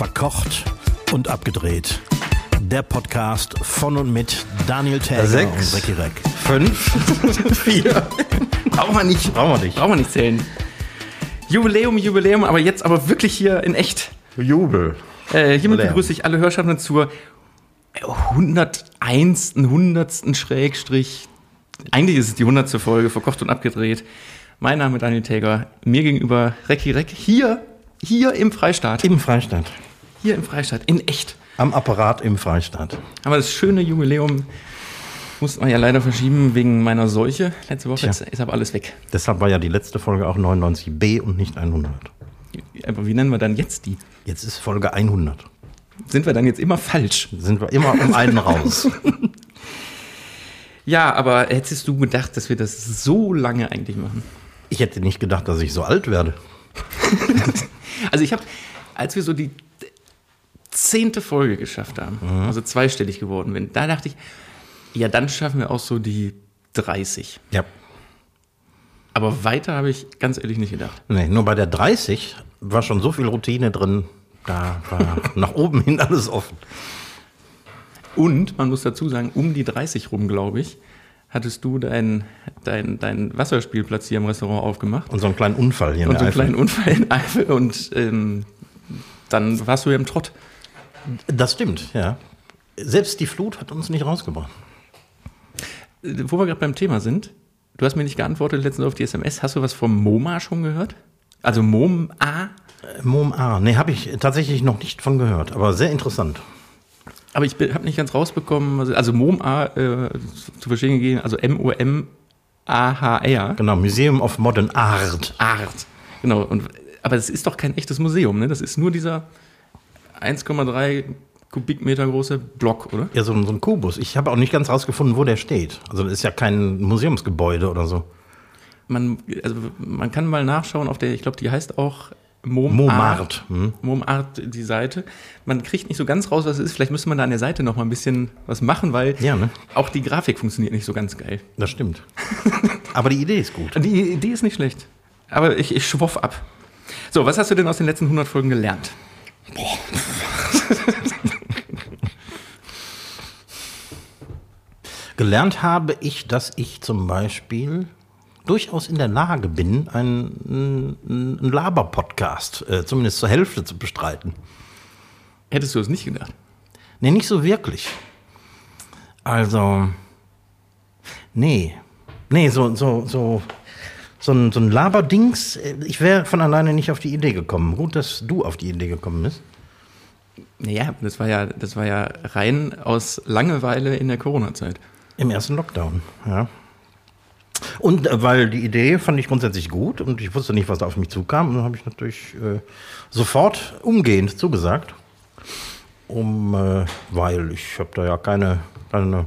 Verkocht und abgedreht. Der Podcast von und mit Daniel Täger Sechs. und Recki Reck. Fünf, vier. Brauchen wir nicht. Brauchen wir nicht. Brauchen wir nicht zählen. Jubiläum, Jubiläum, aber jetzt aber wirklich hier in echt. Jubel. Äh, hiermit Lärm. begrüße ich alle Hörschaffenden zur 101. 100. Schrägstrich. Eigentlich ist es die 100. Folge, verkocht und abgedreht. Mein Name ist Daniel Täger. Mir gegenüber Recki Reck. Hier, hier im Freistaat. Im Freistaat. Hier im Freistaat. In echt. Am Apparat im Freistaat. Aber das schöne Jubiläum mussten wir ja leider verschieben wegen meiner Seuche. Letzte Woche Tja. aber alles weg. Deshalb war ja die letzte Folge auch 99b und nicht 100. Aber wie nennen wir dann jetzt die? Jetzt ist Folge 100. Sind wir dann jetzt immer falsch? Sind wir immer um einen raus. Ja, aber hättest du gedacht, dass wir das so lange eigentlich machen? Ich hätte nicht gedacht, dass ich so alt werde. Also ich habe, als wir so die zehnte Folge geschafft haben, also zweistellig geworden bin, da dachte ich, ja, dann schaffen wir auch so die 30. Ja. Aber weiter habe ich ganz ehrlich nicht gedacht. Nee, nur bei der 30 war schon so viel Routine drin. Da war nach oben hin alles offen. Und man muss dazu sagen, um die 30 rum, glaube ich, hattest du deinen dein, dein Wasserspielplatz hier im Restaurant aufgemacht. Und so einen kleinen Unfall hier in Und so einen Eifel. kleinen Unfall in Eifel. Und ähm, dann warst du ja im Trott. Das stimmt, ja. Selbst die Flut hat uns nicht rausgebracht. Wo wir gerade beim Thema sind, du hast mir nicht geantwortet letztens auf die SMS. Hast du was vom MoMA schon gehört? Also MoMA? Äh, Mom A. Nee, habe ich tatsächlich noch nicht von gehört, aber sehr interessant. Aber ich habe nicht ganz rausbekommen, also, also MoMA äh, zu verstehen gegeben, also M-O-M-A-H-R. Genau, Museum of Modern Art. Art. Genau. Und, aber das ist doch kein echtes Museum, ne? Das ist nur dieser 1,3 Kubikmeter große Block, oder? Ja, so, ein- so ein Kubus. Ich habe auch nicht ganz rausgefunden, wo der steht. Also das ist ja kein Museumsgebäude oder so. Man, also man kann mal nachschauen auf der, ich glaube, die heißt auch MoMArt. Momart. Hm? MoMArt, die Seite. Man kriegt nicht so ganz raus, was es ist. Vielleicht müsste man da an der Seite noch mal ein bisschen was machen, weil Ja, ne? auch die Grafik funktioniert nicht so ganz geil. Das stimmt. aber die Idee ist gut. Die Idee ist nicht schlecht. Aber ich, ich schwoff ab. So, was hast du denn aus den letzten 100 Folgen gelernt? Gelernt habe ich, dass ich zum Beispiel durchaus in der Lage bin, einen, einen einen Laber-Podcast äh, zumindest zur Hälfte zu bestreiten. Hättest du es nicht gedacht? Nee, nicht so wirklich. Also, nee. Nee, so, so, so, so ein, so ein Laberdings, äh, ich wäre von alleine nicht auf die Idee gekommen. Gut, dass du auf die Idee gekommen bist. Naja, das war ja, das war ja rein aus Langeweile in der Corona-Zeit. Im ersten Lockdown, ja. Und äh, weil die Idee fand ich grundsätzlich gut und ich wusste nicht, was da auf mich zukam, und dann habe ich natürlich äh, sofort umgehend zugesagt. Um, äh, weil ich habe da ja keine, keine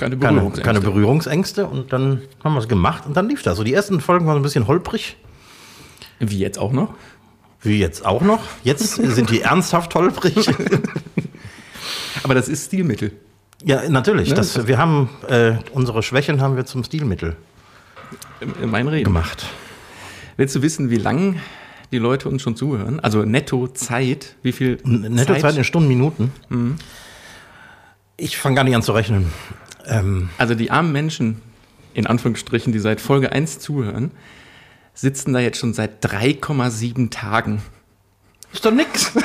Keine keine, Berührungsängste. keine Berührungsängste und dann haben wir es gemacht und dann lief das. So die ersten Folgen waren ein bisschen holprig, Wie jetzt auch noch? wie jetzt auch noch. Jetzt sind die ernsthaft holprig. Aber das ist Stilmittel. ja, natürlich. Ne, Das, wir haben äh, unsere Schwächen haben wir zum Stilmittel in mein Reden. gemacht. Willst du wissen, wie lang die Leute uns schon zuhören? Also netto Zeit, wie viel Netto Zeit in Stunden, Minuten. Ich fange gar nicht an zu rechnen. Ähm, Also die armen Menschen, in Anführungsstrichen, die seit Folge 1 zuhören, sitzen da jetzt schon seit 3,7 Tagen. ist doch nix.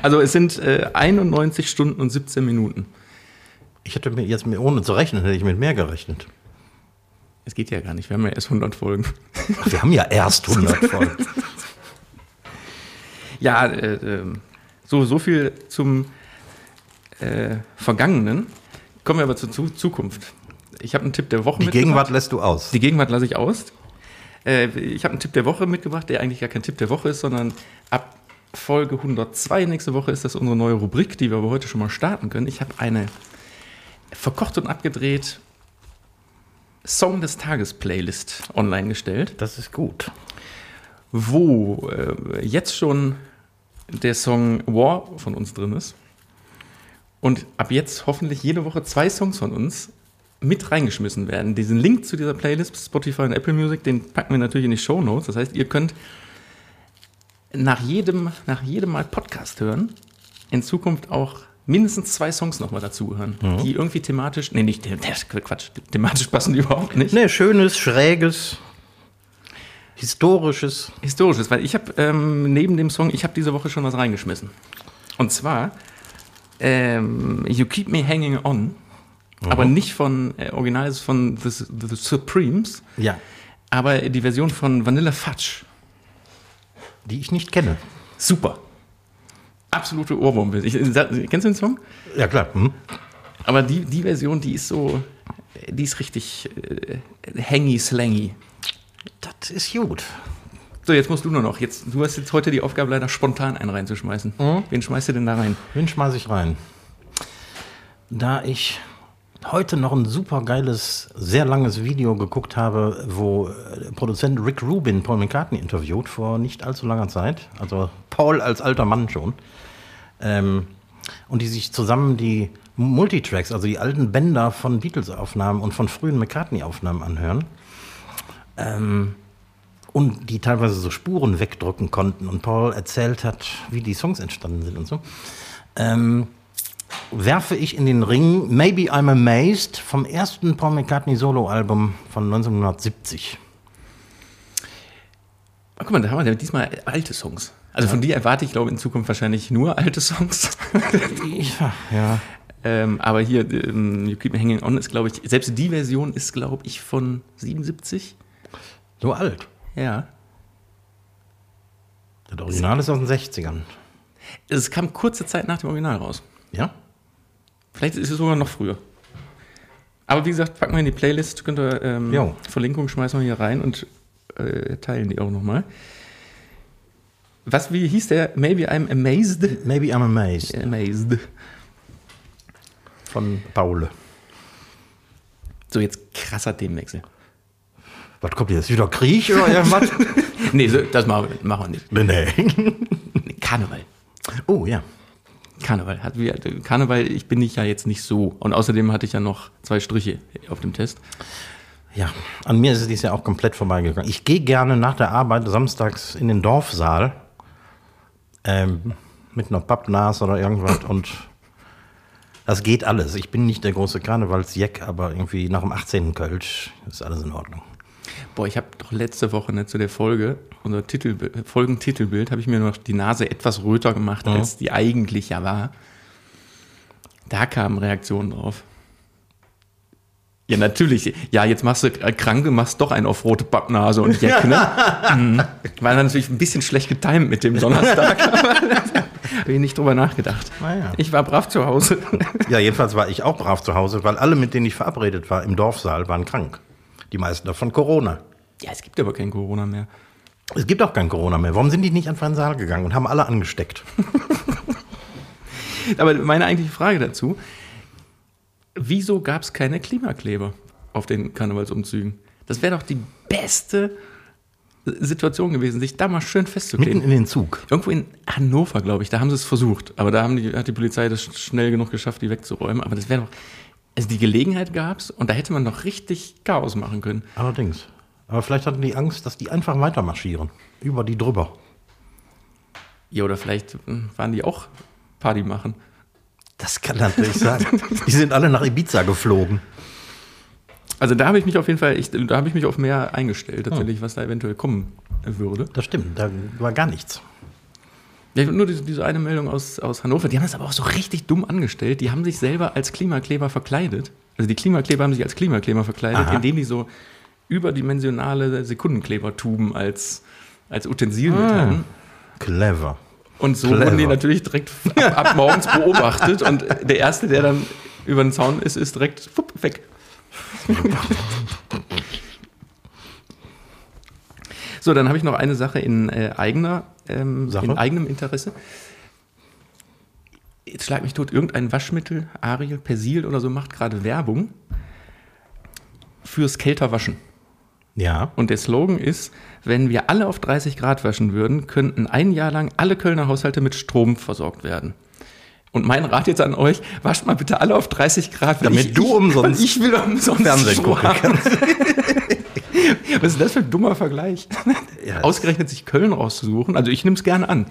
Also es sind äh, 91 Stunden und 17 Minuten. Ich hätte mir jetzt ohne zu rechnen, hätte ich mit mehr gerechnet. Es geht ja gar nicht, wir haben ja erst 100 Folgen. Wir haben ja erst 100 Folgen. Ja, äh, ähm, so, so viel zum äh, Vergangenen. Kommen wir aber zur Zu Zukunft. Ich habe einen Tipp der Woche Die. Gegenwart lässt du aus. Die Gegenwart lasse ich aus. Äh, ich habe einen Tipp der Woche mitgebracht, der eigentlich gar kein Tipp der Woche ist, sondern ab Folge 102 nächste Woche ist das unsere neue Rubrik, die wir aber heute schon mal starten können. Ich habe eine verkocht und abgedreht Song des Tages Playlist online gestellt, Das ist gut. wo äh, jetzt schon der Song War von uns drin ist. Und ab jetzt hoffentlich jede Woche zwei Songs von uns mit reingeschmissen werden. Diesen Link zu dieser Playlist, Spotify und Apple Music, den packen wir natürlich in die Show Notes. Das heißt, ihr könnt nach jedem, nach jedem Mal Podcast hören in Zukunft auch mindestens zwei Songs nochmal dazu hören, die irgendwie thematisch, nee, nicht, Quatsch, thematisch passen die überhaupt nicht. Nee, schönes, schräges, historisches. Historisches, weil ich habe ähm, neben dem Song, ich habe diese Woche schon was reingeschmissen. Und zwar ähm, You Keep Me Hanging On, aber nicht von, äh, original ist von The, The Supremes, Ja. aber die Version von Vanilla Fudge. Die ich nicht kenne. Super. Absolute Ohrwurm. Ich, sag- kennst du den Song? Ja, klar. Hm? Aber die, die Version, die ist so, die ist richtig äh, hangy, slangy. Das ist gut. So, jetzt musst du nur noch. Jetzt, du hast jetzt heute die Aufgabe, leider spontan einen reinzuschmeißen. Wen schmeißt du denn da rein? Wen schmeiße ich rein? Da ich heute noch ein super geiles, sehr langes Video geguckt habe, wo äh, Produzent Rick Rubin Paul McCartney interviewt vor nicht allzu langer Zeit. Also Paul als alter Mann schon. Ähm, und die sich zusammen die Multitracks, also die alten Bänder von Beatles-Aufnahmen und von frühen McCartney-Aufnahmen anhören. Ähm, und die teilweise so Spuren wegdrücken konnten und Paul erzählt hat, wie die Songs entstanden sind und so, ähm, werfe ich in den Ring Maybe I'm Amazed vom ersten Paul McCartney Solo-Album von 1970. Ah, guck mal, da haben wir ja diesmal alte Songs. Also von dir erwarte ich, glaube in Zukunft wahrscheinlich nur alte Songs. Ja, ja. ähm, aber hier, ähm, You Keep Me Hanging On ist, glaube ich, selbst die Version ist, glaube ich, von 77. So alt. Ja. Das Original ist aus den 60ern. Es kam kurze Zeit nach dem Original raus. Ja? Vielleicht ist es sogar noch früher. Aber wie gesagt, packen wir in die Playlist, könnt ihr ähm. Verlinkung schmeißen wir hier rein und äh, teilen die auch nochmal. Was, wie hieß der? Maybe I'm amazed. Maybe I'm Amazed Amazed. von Paul. So, jetzt krasser Themenwechsel. Was kommt jetzt? Wieder Krieg oder irgendwas? Nee, so, das machen wir, machen wir nicht. nee. Nee, Karneval. Oh ja. Karneval. Hat, Karneval, ich bin ich ja jetzt nicht so. Und außerdem hatte ich ja noch zwei Striche auf dem Test. Ja, an mir ist es dieses Jahr auch komplett vorbeigegangen. Ich gehe gerne nach der Arbeit samstags in den Dorfsaal ähm, mit einer Pappnas oder irgendwas und das geht alles. Ich bin nicht der große Karnevalsjack, aber irgendwie nach dem 18. Kölsch ist alles in Ordnung. Boah, ich habe doch letzte Woche ne, zu der Folge, unser Titel, Folgentitelbild, habe ich mir noch die Nase etwas röter gemacht, als die eigentlich ja war. Da kamen Reaktionen drauf. Ja, natürlich. Ja, jetzt machst du äh, Kranke, machst doch einen auf rote Pappnase und Jack, ne? Mhm. War natürlich ein bisschen schlecht getimt mit dem Donnerstag. Habe ich nicht drüber nachgedacht. Naja. Ich war brav zu Hause. Ja, jedenfalls war ich auch brav zu Hause, weil alle, mit denen ich verabredet war im Dorfsaal, waren krank. Die meisten davon Corona. Ja, es gibt aber kein Corona mehr. Es gibt auch kein Corona mehr. Warum sind die nicht einfach in den Saal gegangen und haben alle angesteckt? Aber meine eigentliche Frage dazu: Wieso gab es keine Klimakleber auf den Karnevalsumzügen? Das wäre doch die beste Situation gewesen, sich da mal schön Mitten festzukleben. in den Zug. Irgendwo in Hannover, glaube ich, da haben sie es versucht. Aber da haben die, hat die Polizei das schnell genug geschafft, die wegzuräumen. Aber das wäre doch. Also die Gelegenheit gab es und da hätte man noch richtig Chaos machen können. Allerdings. Aber vielleicht hatten die Angst, dass die einfach weitermarschieren. Über die drüber. Ja, oder vielleicht hm, waren die auch Party machen. Das kann natürlich sein. Die sind alle nach Ibiza geflogen. Also da habe ich mich auf jeden Fall, ich, da habe ich mich auf mehr eingestellt, tatsächlich, was da eventuell kommen würde. Das stimmt, da war gar nichts. Ja, nur diese, diese eine Meldung aus, aus Hannover, die haben das aber auch so richtig dumm angestellt. Die haben sich selber als Klimakleber verkleidet. Also die Klimakleber haben sich als Klimakleber verkleidet, Aha. indem die so überdimensionale Sekundenklebertuben als, als Utensil mit hatten. Clever. Und so Clever. wurden die natürlich direkt ab, ab morgens beobachtet. Und der Erste, der dann über den Zaun ist, ist direkt fupp, weg. So, dann habe ich noch eine Sache in, äh, eigener, ähm, Sache? in eigenem Interesse. Jetzt schlag mich tot, irgendein Waschmittel, Ariel, Persil oder so, macht gerade Werbung fürs Kälterwaschen. Ja. Und der Slogan ist, wenn wir alle auf 30 Grad waschen würden, könnten ein Jahr lang alle Kölner Haushalte mit Strom versorgt werden. Und mein Rat jetzt an euch, wascht mal bitte alle auf 30 Grad. Damit du umsonst ich will umsonst Fernsehen gucken haben. Was ist das für ein dummer Vergleich? Ja, Ausgerechnet sich Köln rauszusuchen. Also ich nehme es gerne an.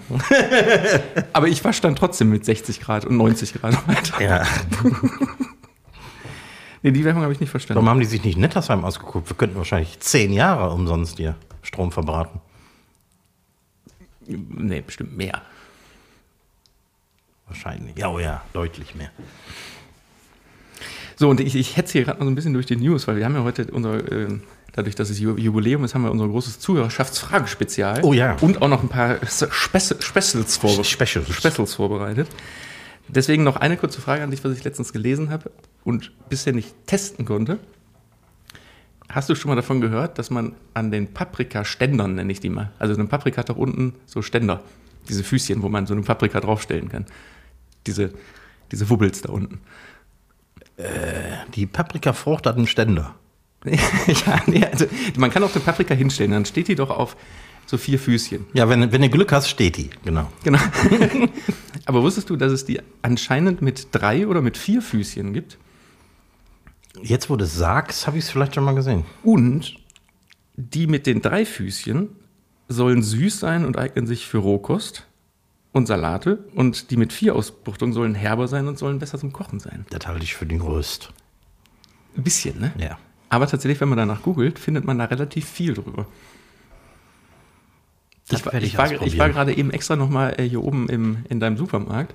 Aber ich wasche dann trotzdem mit 60 Grad und 90 Grad weiter. Ja. Nee, die Werbung habe ich nicht verstanden. Warum haben die sich nicht Nettersheim ausgeguckt? Wir könnten wahrscheinlich zehn Jahre umsonst hier Strom verbraten. Nee, bestimmt mehr. Wahrscheinlich. Ja, oh ja, deutlich mehr. So, und ich, ich hetze hier gerade noch so ein bisschen durch die News, weil wir haben ja heute unser, äh, dadurch, dass es Ju- Jubiläum ist, haben wir unser großes Zuhörerschaftsfragenspezial. Oh ja. Und auch noch ein paar Spec Specials, vorbe Specials. Specials vorbereitet. Deswegen noch eine kurze Frage an dich, was ich letztens gelesen habe und bisher nicht testen konnte. Hast du schon mal davon gehört, dass man an den Paprika-Ständern, nenne ich die mal, also eine Paprika hat doch unten so Ständer, diese Füßchen, wo man so eine Paprika draufstellen kann. Diese, diese Wubbels da unten. Die Paprikafrucht hat einen Ständer. ja, nee, also man kann auch eine Paprika hinstellen, dann steht die doch auf so vier Füßchen. Ja, wenn, wenn du Glück hast, steht die. Genau. Genau. Aber wusstest du, dass es die anscheinend mit drei oder mit vier Füßchen gibt? Jetzt, wo du es sagst, habe ich es vielleicht schon mal gesehen. Und die mit den drei Füßchen sollen süß sein und eignen sich für Rohkost und Salate. Und die mit vier Ausbuchtungen sollen herber sein und sollen besser zum Kochen sein. Das halte ich für den größt. Ein bisschen, ne? Ja. Aber tatsächlich, wenn man danach googelt, findet man da relativ viel drüber. Ich, war- ich, war, ich war gerade eben extra nochmal äh, hier oben im, in deinem Supermarkt.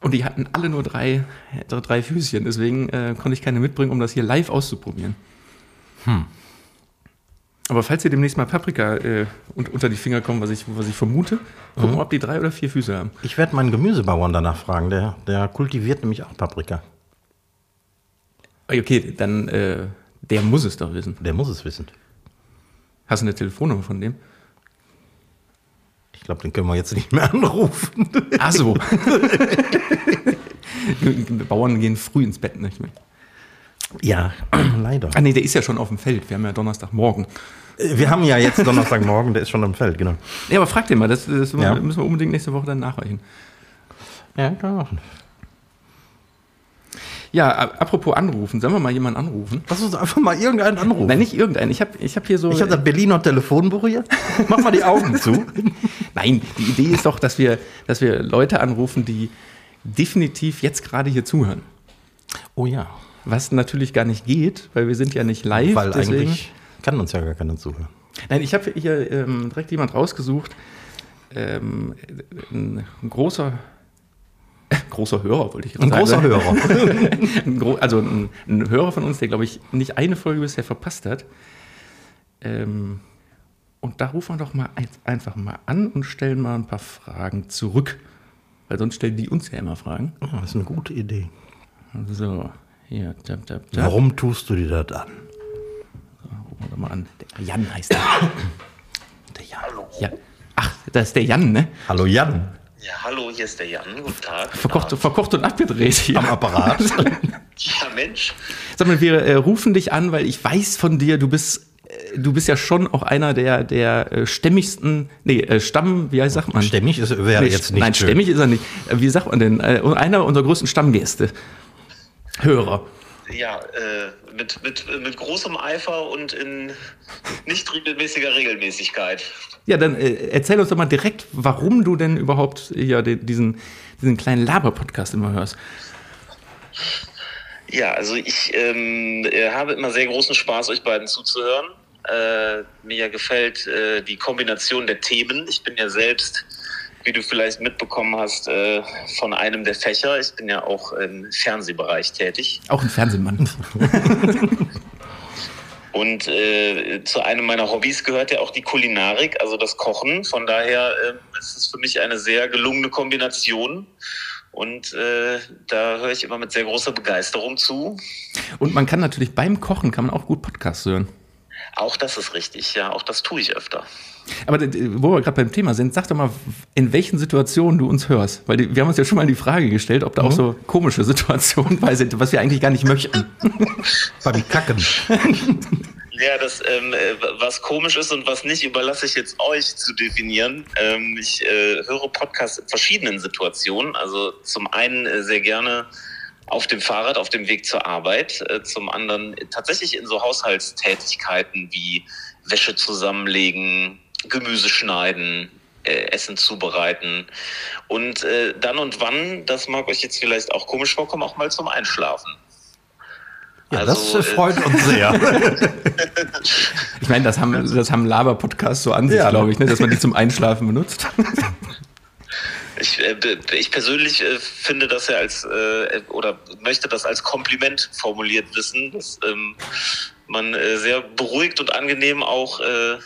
Und die hatten alle nur drei, äh, drei Füßchen. Deswegen äh, konnte ich keine mitbringen, um das hier live auszuprobieren. Hm. Aber falls ihr demnächst mal Paprika äh, un- unter die Finger kommen, was ich, was ich vermute, gucken, Mhm. ob die drei oder vier Füße haben. Ich werde meinen Gemüsebauern danach fragen. Der, der kultiviert nämlich auch Paprika. Okay, dann äh, der muss es doch wissen. Der muss es wissen. Hast du eine Telefonnummer von dem? Ich glaube, den können wir jetzt nicht mehr anrufen. Ach so. Bauern gehen früh ins Bett, nicht mehr. ja, leider. Ah nee, der ist ja schon auf dem Feld. Wir haben ja Donnerstagmorgen. Wir haben ja jetzt Donnerstagmorgen, der ist schon am Feld, genau. Ja, aber frag den mal, das, das Ja. müssen wir unbedingt nächste Woche dann nachreichen. Ja, kann man machen. Ja, apropos anrufen, sollen wir mal jemanden anrufen? Lass uns einfach mal irgendeinen anrufen. Nein, nicht irgendeinen. Ich habe ich hab hier so. ich habe das Berliner Telefonbuch hier. Mach mal die Augen zu. Nein, die Idee ist doch, dass wir, dass wir Leute anrufen, die definitiv jetzt gerade hier zuhören. Oh ja. Was natürlich gar nicht geht, weil wir sind ja nicht live. Weil deswegen, eigentlich kann uns ja gar keiner zuhören. Nein, ich habe hier ähm, direkt jemand rausgesucht. Ähm, ein großer, großer Hörer, wollte ich gerade Ein sagen. großer Hörer. ein also ein, ein Hörer von uns, der, glaube ich, nicht eine Folge bisher verpasst hat. Ähm, und da rufen wir doch mal ein, einfach mal an und stellen mal ein paar Fragen zurück. Weil sonst stellen die uns ja immer Fragen. Ja, das ist eine gute Idee. So, hier, tap, tap, tap. Warum tust du dir das an? Rufen wir doch mal an. Der Jan heißt der. Der Jan. Ja. Ach, das ist der Jan, ne? Hallo Jan. Ja, hallo, hier ist der Jan. Guten Tag. Verkocht, verkocht und abgedreht hier. Am Apparat. Ja, Mensch. Sag mal, wir äh, rufen dich an, weil ich weiß von dir, du bist, äh, du bist ja schon auch einer der, der äh, stämmigsten, nee, äh, Stamm, wie heißt, sagt man? Stämmig ist, wäre Nee, jetzt nicht Nein, schön. stämmig ist er nicht. Wie sagt man denn? Einer unserer größten Stammgäste. Hörer. Ja, äh, mit, mit, mit großem Eifer und in nicht regelmäßiger Regelmäßigkeit. Ja, dann äh, erzähl uns doch mal direkt, warum du denn überhaupt ja, den, diesen, diesen kleinen Laber-Podcast immer hörst. Ja, also ich ähm, äh, habe immer sehr großen Spaß, euch beiden zuzuhören. Äh, mir gefällt äh, die Kombination der Themen. Ich bin ja selbst, wie du vielleicht mitbekommen hast, äh, von einem der Fächer. Ich bin ja auch im Fernsehbereich tätig. Auch ein Fernsehmann. Und äh, zu einem meiner Hobbys gehört ja auch die Kulinarik, also das Kochen. Von daher äh, ist es für mich eine sehr gelungene Kombination. Und äh, da höre ich immer mit sehr großer Begeisterung zu. Und man kann natürlich beim Kochen kann man auch gut Podcasts hören. Auch das ist richtig, ja, auch das tue ich öfter. Aber äh, wo wir gerade beim Thema sind, sag doch mal, in welchen Situationen du uns hörst. Weil die, wir haben uns ja schon mal die Frage gestellt, ob da auch so komische Situationen bei sind, was wir eigentlich gar nicht möchten. Beim Kacken. Ja, das, ähm, äh, was komisch ist und was nicht, überlasse ich jetzt euch zu definieren. Ähm, ich äh, höre Podcasts in verschiedenen Situationen. Also zum einen äh, sehr gerne auf dem Fahrrad auf dem Weg zur Arbeit, äh, zum anderen tatsächlich in so Haushaltstätigkeiten wie Wäsche zusammenlegen, Gemüse schneiden, äh, Essen zubereiten und äh, dann und wann, das mag euch jetzt vielleicht auch komisch vorkommen, auch mal zum Einschlafen. Ja, Also, das äh, freut uns sehr. Ich meine, das haben, das haben Laber-Podcasts so an sich, Ja. glaube ich, ne, dass man die zum Einschlafen benutzt. Ich, äh, ich persönlich äh, finde das ja als äh, oder möchte das als Kompliment formuliert wissen, dass ähm, man äh, sehr beruhigt und angenehm auch äh,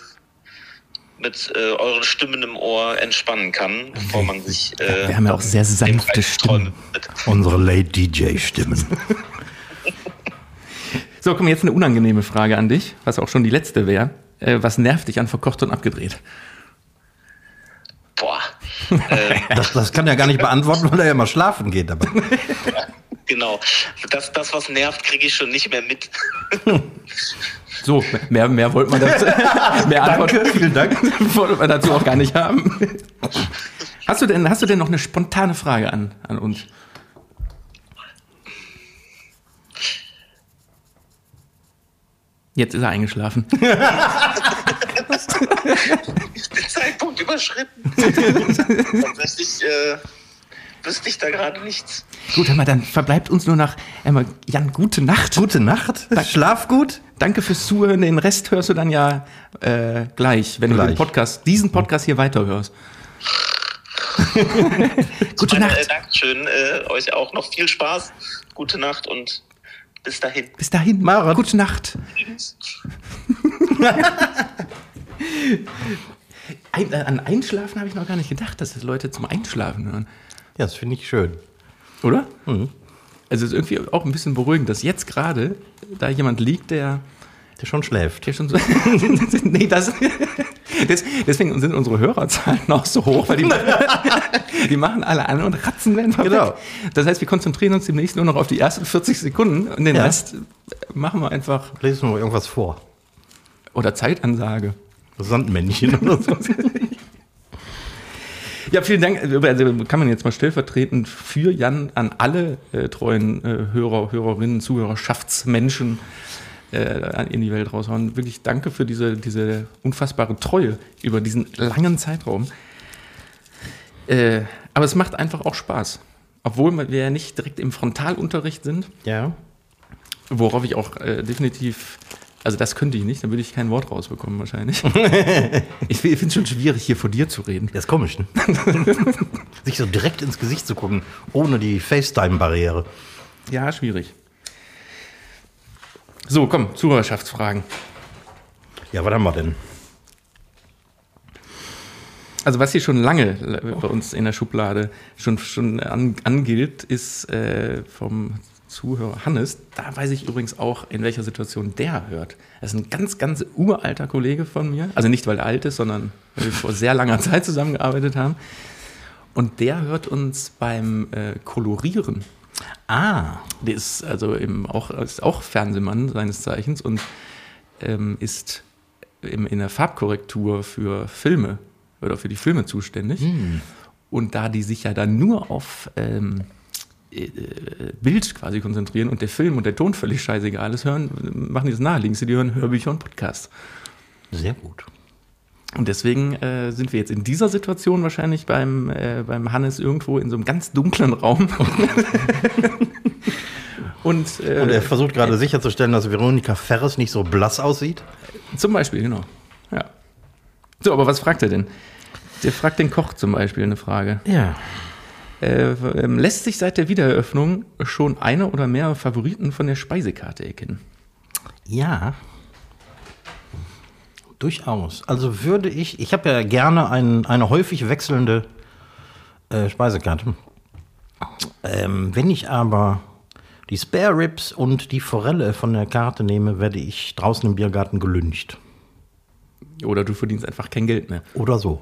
mit äh, euren Stimmen im Ohr entspannen kann, bevor man sich. Äh, Wir haben ja auch sehr sanfte Stimmen. Unsere Late DJ-Stimmen. So, komm, jetzt eine unangenehme Frage an dich, was auch schon die letzte wäre. Äh, was nervt dich an verkocht und abgedreht? Boah. ähm, Das, das kann er gar nicht beantworten, weil er ja mal schlafen geht. Aber genau. Das, das, was nervt, kriege ich schon nicht mehr mit. So, mehr, mehr wollte man dazu, mehr Antwort vielen Dank. wollte man dazu auch gar nicht haben. Hast du denn, hast du denn noch eine spontane Frage an, an uns? Jetzt ist er eingeschlafen. Den Zeitpunkt überschritten. Tatsächlich äh, wüsste ich da gerade nichts. Gut, mal, dann verbleibt uns nur noch einmal, Jan, gute Nacht. Gute Nacht. Schlaf gut. Danke fürs Zuhören. Den Rest hörst du dann ja äh, gleich, wenn du Gleich. den Podcast, diesen Podcast hier weiterhörst. Gute Meine, Nacht. Äh, Dankeschön. Äh, euch auch noch viel Spaß. Gute Nacht und bis dahin. Bis dahin. Mara. Gute Nacht. Tschüss. Ein, äh, an Einschlafen habe ich noch gar nicht gedacht, dass das Leute zum Einschlafen hören. Ja, das finde ich schön. Oder? Also es ist irgendwie auch ein bisschen beruhigend, dass jetzt gerade da jemand liegt, der, Der schon schläft. der schon so. nee, das. Des, deswegen sind unsere Hörerzahlen auch so hoch, weil die, die machen alle an und ratzen einfach Genau. weg. Das heißt, wir konzentrieren uns demnächst nur noch auf die ersten 40 Sekunden und den Ja. Rest machen wir einfach. Lesen wir mal irgendwas vor. Oder Zeitansage. Sandmännchen oder so. Ja, vielen Dank. Also kann man jetzt mal stellvertretend für Jan an alle äh, treuen äh, Hörer, Hörerinnen, Zuhörerschaftsmenschen äh, in die Welt raushauen. Wirklich danke für diese, diese unfassbare Treue über diesen langen Zeitraum. Äh, aber es macht einfach auch Spaß. Obwohl wir ja nicht direkt im Frontalunterricht sind, Ja. worauf ich auch äh, definitiv, also das könnte ich nicht, dann würde ich kein Wort rausbekommen wahrscheinlich. ich finde es schon schwierig, hier vor dir zu reden. Das ist komisch, ne? Sich so direkt ins Gesicht zu gucken, ohne die FaceTime-Barriere. Ja, schwierig. So, komm, Zuhörerschaftsfragen. Ja, was haben wir denn? Also was hier schon lange bei uns in der Schublade schon, schon an, angilt, ist äh, vom Zuhörer Hannes. Da weiß ich übrigens auch, in welcher Situation der hört. Das ist ein ganz, ganz uralter Kollege von mir. Also nicht, weil er alt ist, sondern weil wir vor sehr langer Zeit zusammengearbeitet haben. Und der hört uns beim äh, Kolorieren. Ah, Der ist also eben auch, ist auch Fernsehmann seines Zeichens und ähm, ist im, in der Farbkorrektur für Filme oder für die Filme zuständig. Und da die sich ja dann nur auf ähm, äh, Bild quasi konzentrieren und der Film und der Ton völlig scheißegal ist, hören, machen die das naheliegend. Die hören Hörbücher und Podcasts. sehr gut. Und deswegen äh, sind wir jetzt in dieser Situation wahrscheinlich beim, äh, beim Hannes irgendwo in so einem ganz dunklen Raum. und, äh, Und er versucht gerade sicherzustellen, dass Veronika Ferres nicht so blass aussieht. Zum Beispiel, genau. Ja. So, aber was fragt er denn? Der fragt den Koch zum Beispiel eine Frage. Ja. Äh, ähm, lässt sich seit der Wiedereröffnung schon eine oder mehr Favoriten von der Speisekarte erkennen? Ja. Durchaus. Also würde ich, ich habe ja gerne ein, eine häufig wechselnde äh, Speisekarte. Ähm, wenn ich aber die Spare Ribs und die Forelle von der Karte nehme, werde ich draußen im Biergarten gelüncht. Oder du verdienst einfach kein Geld mehr. Oder so.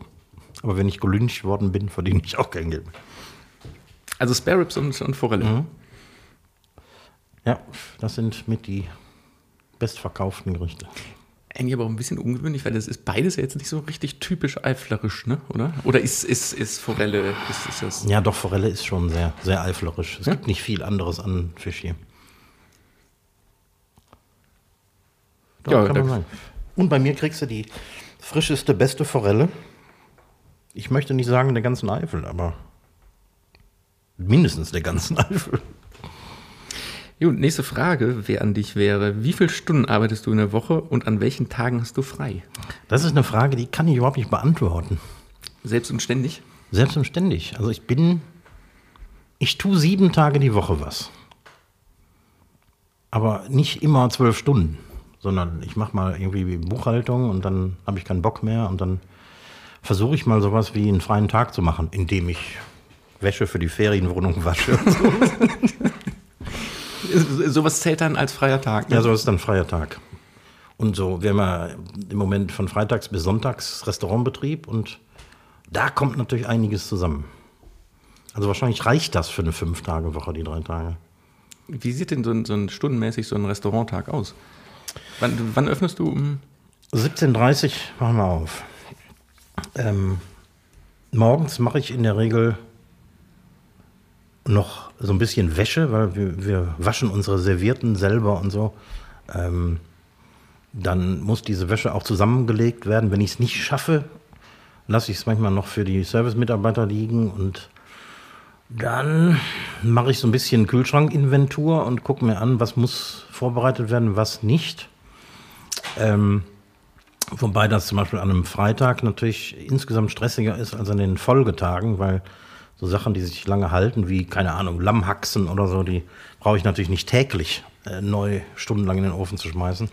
Aber wenn ich gelüncht worden bin, verdiene ich auch kein Geld mehr. Also Spare Ribs und, und Forelle. Ja, das sind mit die bestverkauften Gerichte. Eigentlich aber auch ein bisschen ungewöhnlich, weil das ist beides jetzt nicht so richtig typisch eiflerisch, ne? Oder? Oder ist, ist, ist Forelle, ist, ist das. Ja, doch, Forelle ist schon sehr, sehr eiflerisch. Es Ja? gibt nicht viel anderes an Fisch hier. Doch, Ja, kann man sagen. Und bei mir kriegst du die frischeste, beste Forelle. Ich möchte nicht sagen der ganzen Eifel, aber mindestens der ganzen Eifel. Jo, nächste Frage wäre an dich wäre, wie viele Stunden arbeitest du in der Woche und an welchen Tagen hast du frei? Das ist eine Frage, die kann ich überhaupt nicht beantworten. Selbst und ständig? Selbst und ständig. Also ich bin, ich tue sieben Tage die Woche was. Aber nicht immer zwölf Stunden, sondern ich mache mal irgendwie Buchhaltung und dann habe ich keinen Bock mehr und dann versuche ich mal sowas wie einen freien Tag zu machen, indem ich Wäsche für die Ferienwohnung wasche. Sowas zählt dann als freier Tag. ne? ja, so ist dann freier Tag. Und so, wir haben ja im Moment von Freitags bis Sonntags Restaurantbetrieb und da kommt natürlich einiges zusammen. Also wahrscheinlich reicht das für eine Fünf-Tage-Woche, die drei Tage. Wie sieht denn so ein, so ein stundenmäßig so ein Restauranttag aus? Wann, wann öffnest du um 17.30 Uhr machen wir auf. Ähm, morgens mache ich in der Regel noch so ein bisschen Wäsche, weil wir, wir waschen unsere Servierten selber und so. Ähm, dann muss diese Wäsche auch zusammengelegt werden. Wenn ich es nicht schaffe, lasse ich es manchmal noch für die Service-Mitarbeiter liegen und dann mache ich so ein bisschen Kühlschrankinventur und gucke mir an, was muss vorbereitet werden, was nicht. Ähm, wobei das zum Beispiel an einem Freitag natürlich insgesamt stressiger ist als an den Folgetagen, weil so Sachen, die sich lange halten, wie, keine Ahnung, Lammhaxen oder so, die brauche ich natürlich nicht täglich äh, neu stundenlang in den Ofen zu schmeißen.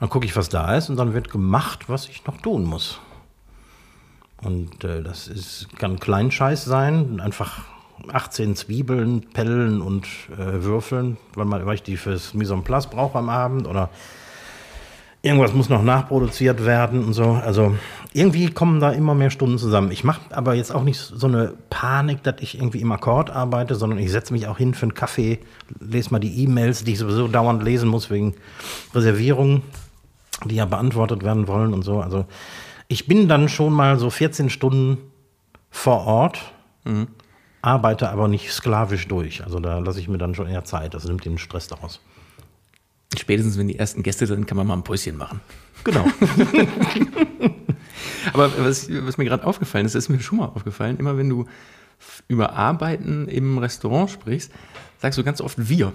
Dann gucke ich, was da ist und dann wird gemacht, was ich noch tun muss. Und äh, das ist, kann Kleinscheiß sein, einfach 18 Zwiebeln pellen und äh, würfeln, weil, man, weil ich die fürs Mise en place brauche am Abend oder irgendwas muss noch nachproduziert werden und so. Also irgendwie kommen da immer mehr Stunden zusammen. Ich mache aber jetzt auch nicht so eine Panik, dass ich irgendwie im Akkord arbeite, sondern ich setze mich auch hin für einen Kaffee, lese mal die E-Mails, die ich sowieso dauernd lesen muss wegen Reservierungen, die ja beantwortet werden wollen und so. Also ich bin dann schon mal so 14 Stunden vor Ort, arbeite aber nicht sklavisch durch. Also da lasse ich mir dann schon eher Zeit. Das nimmt den Stress daraus. Spätestens, wenn die ersten Gäste sind, kann man mal ein Päuschen machen. Genau. Aber was, was mir gerade aufgefallen ist, ist mir schon mal aufgefallen, immer wenn du über Arbeiten im Restaurant sprichst, sagst du ganz oft wir.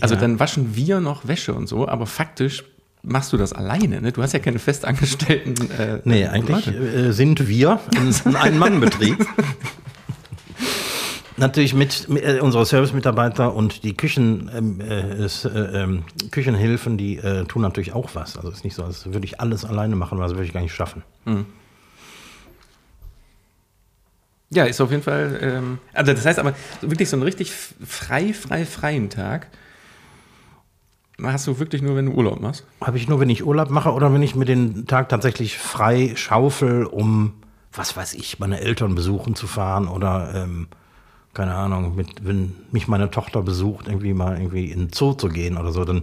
Also Ja. dann waschen wir noch Wäsche und so, aber faktisch machst du das alleine. Ne? Du hast ja keine festangestellten. Äh, Nee, eigentlich Leute. äh, sind wir ein, ein Ein-Mann-Betrieb. Natürlich mit, mit äh, unsere Service-Mitarbeiter und die Küchen, ähm, äh, es, äh, ähm, Küchenhilfen, die äh, tun natürlich auch was. Also es ist nicht so, als würde ich alles alleine machen, weil das würde ich gar nicht schaffen. Ja, ist auf jeden Fall. Ähm, also das heißt aber wirklich so einen richtig frei, frei, freien Tag. Hast du wirklich nur, wenn du Urlaub machst? Habe ich nur, wenn ich Urlaub mache oder wenn ich mir den Tag tatsächlich frei schaufel, um, was weiß ich, meine Eltern besuchen zu fahren oder, ähm, keine Ahnung, mit, wenn mich meine Tochter besucht, irgendwie mal irgendwie in den Zoo zu gehen oder so, dann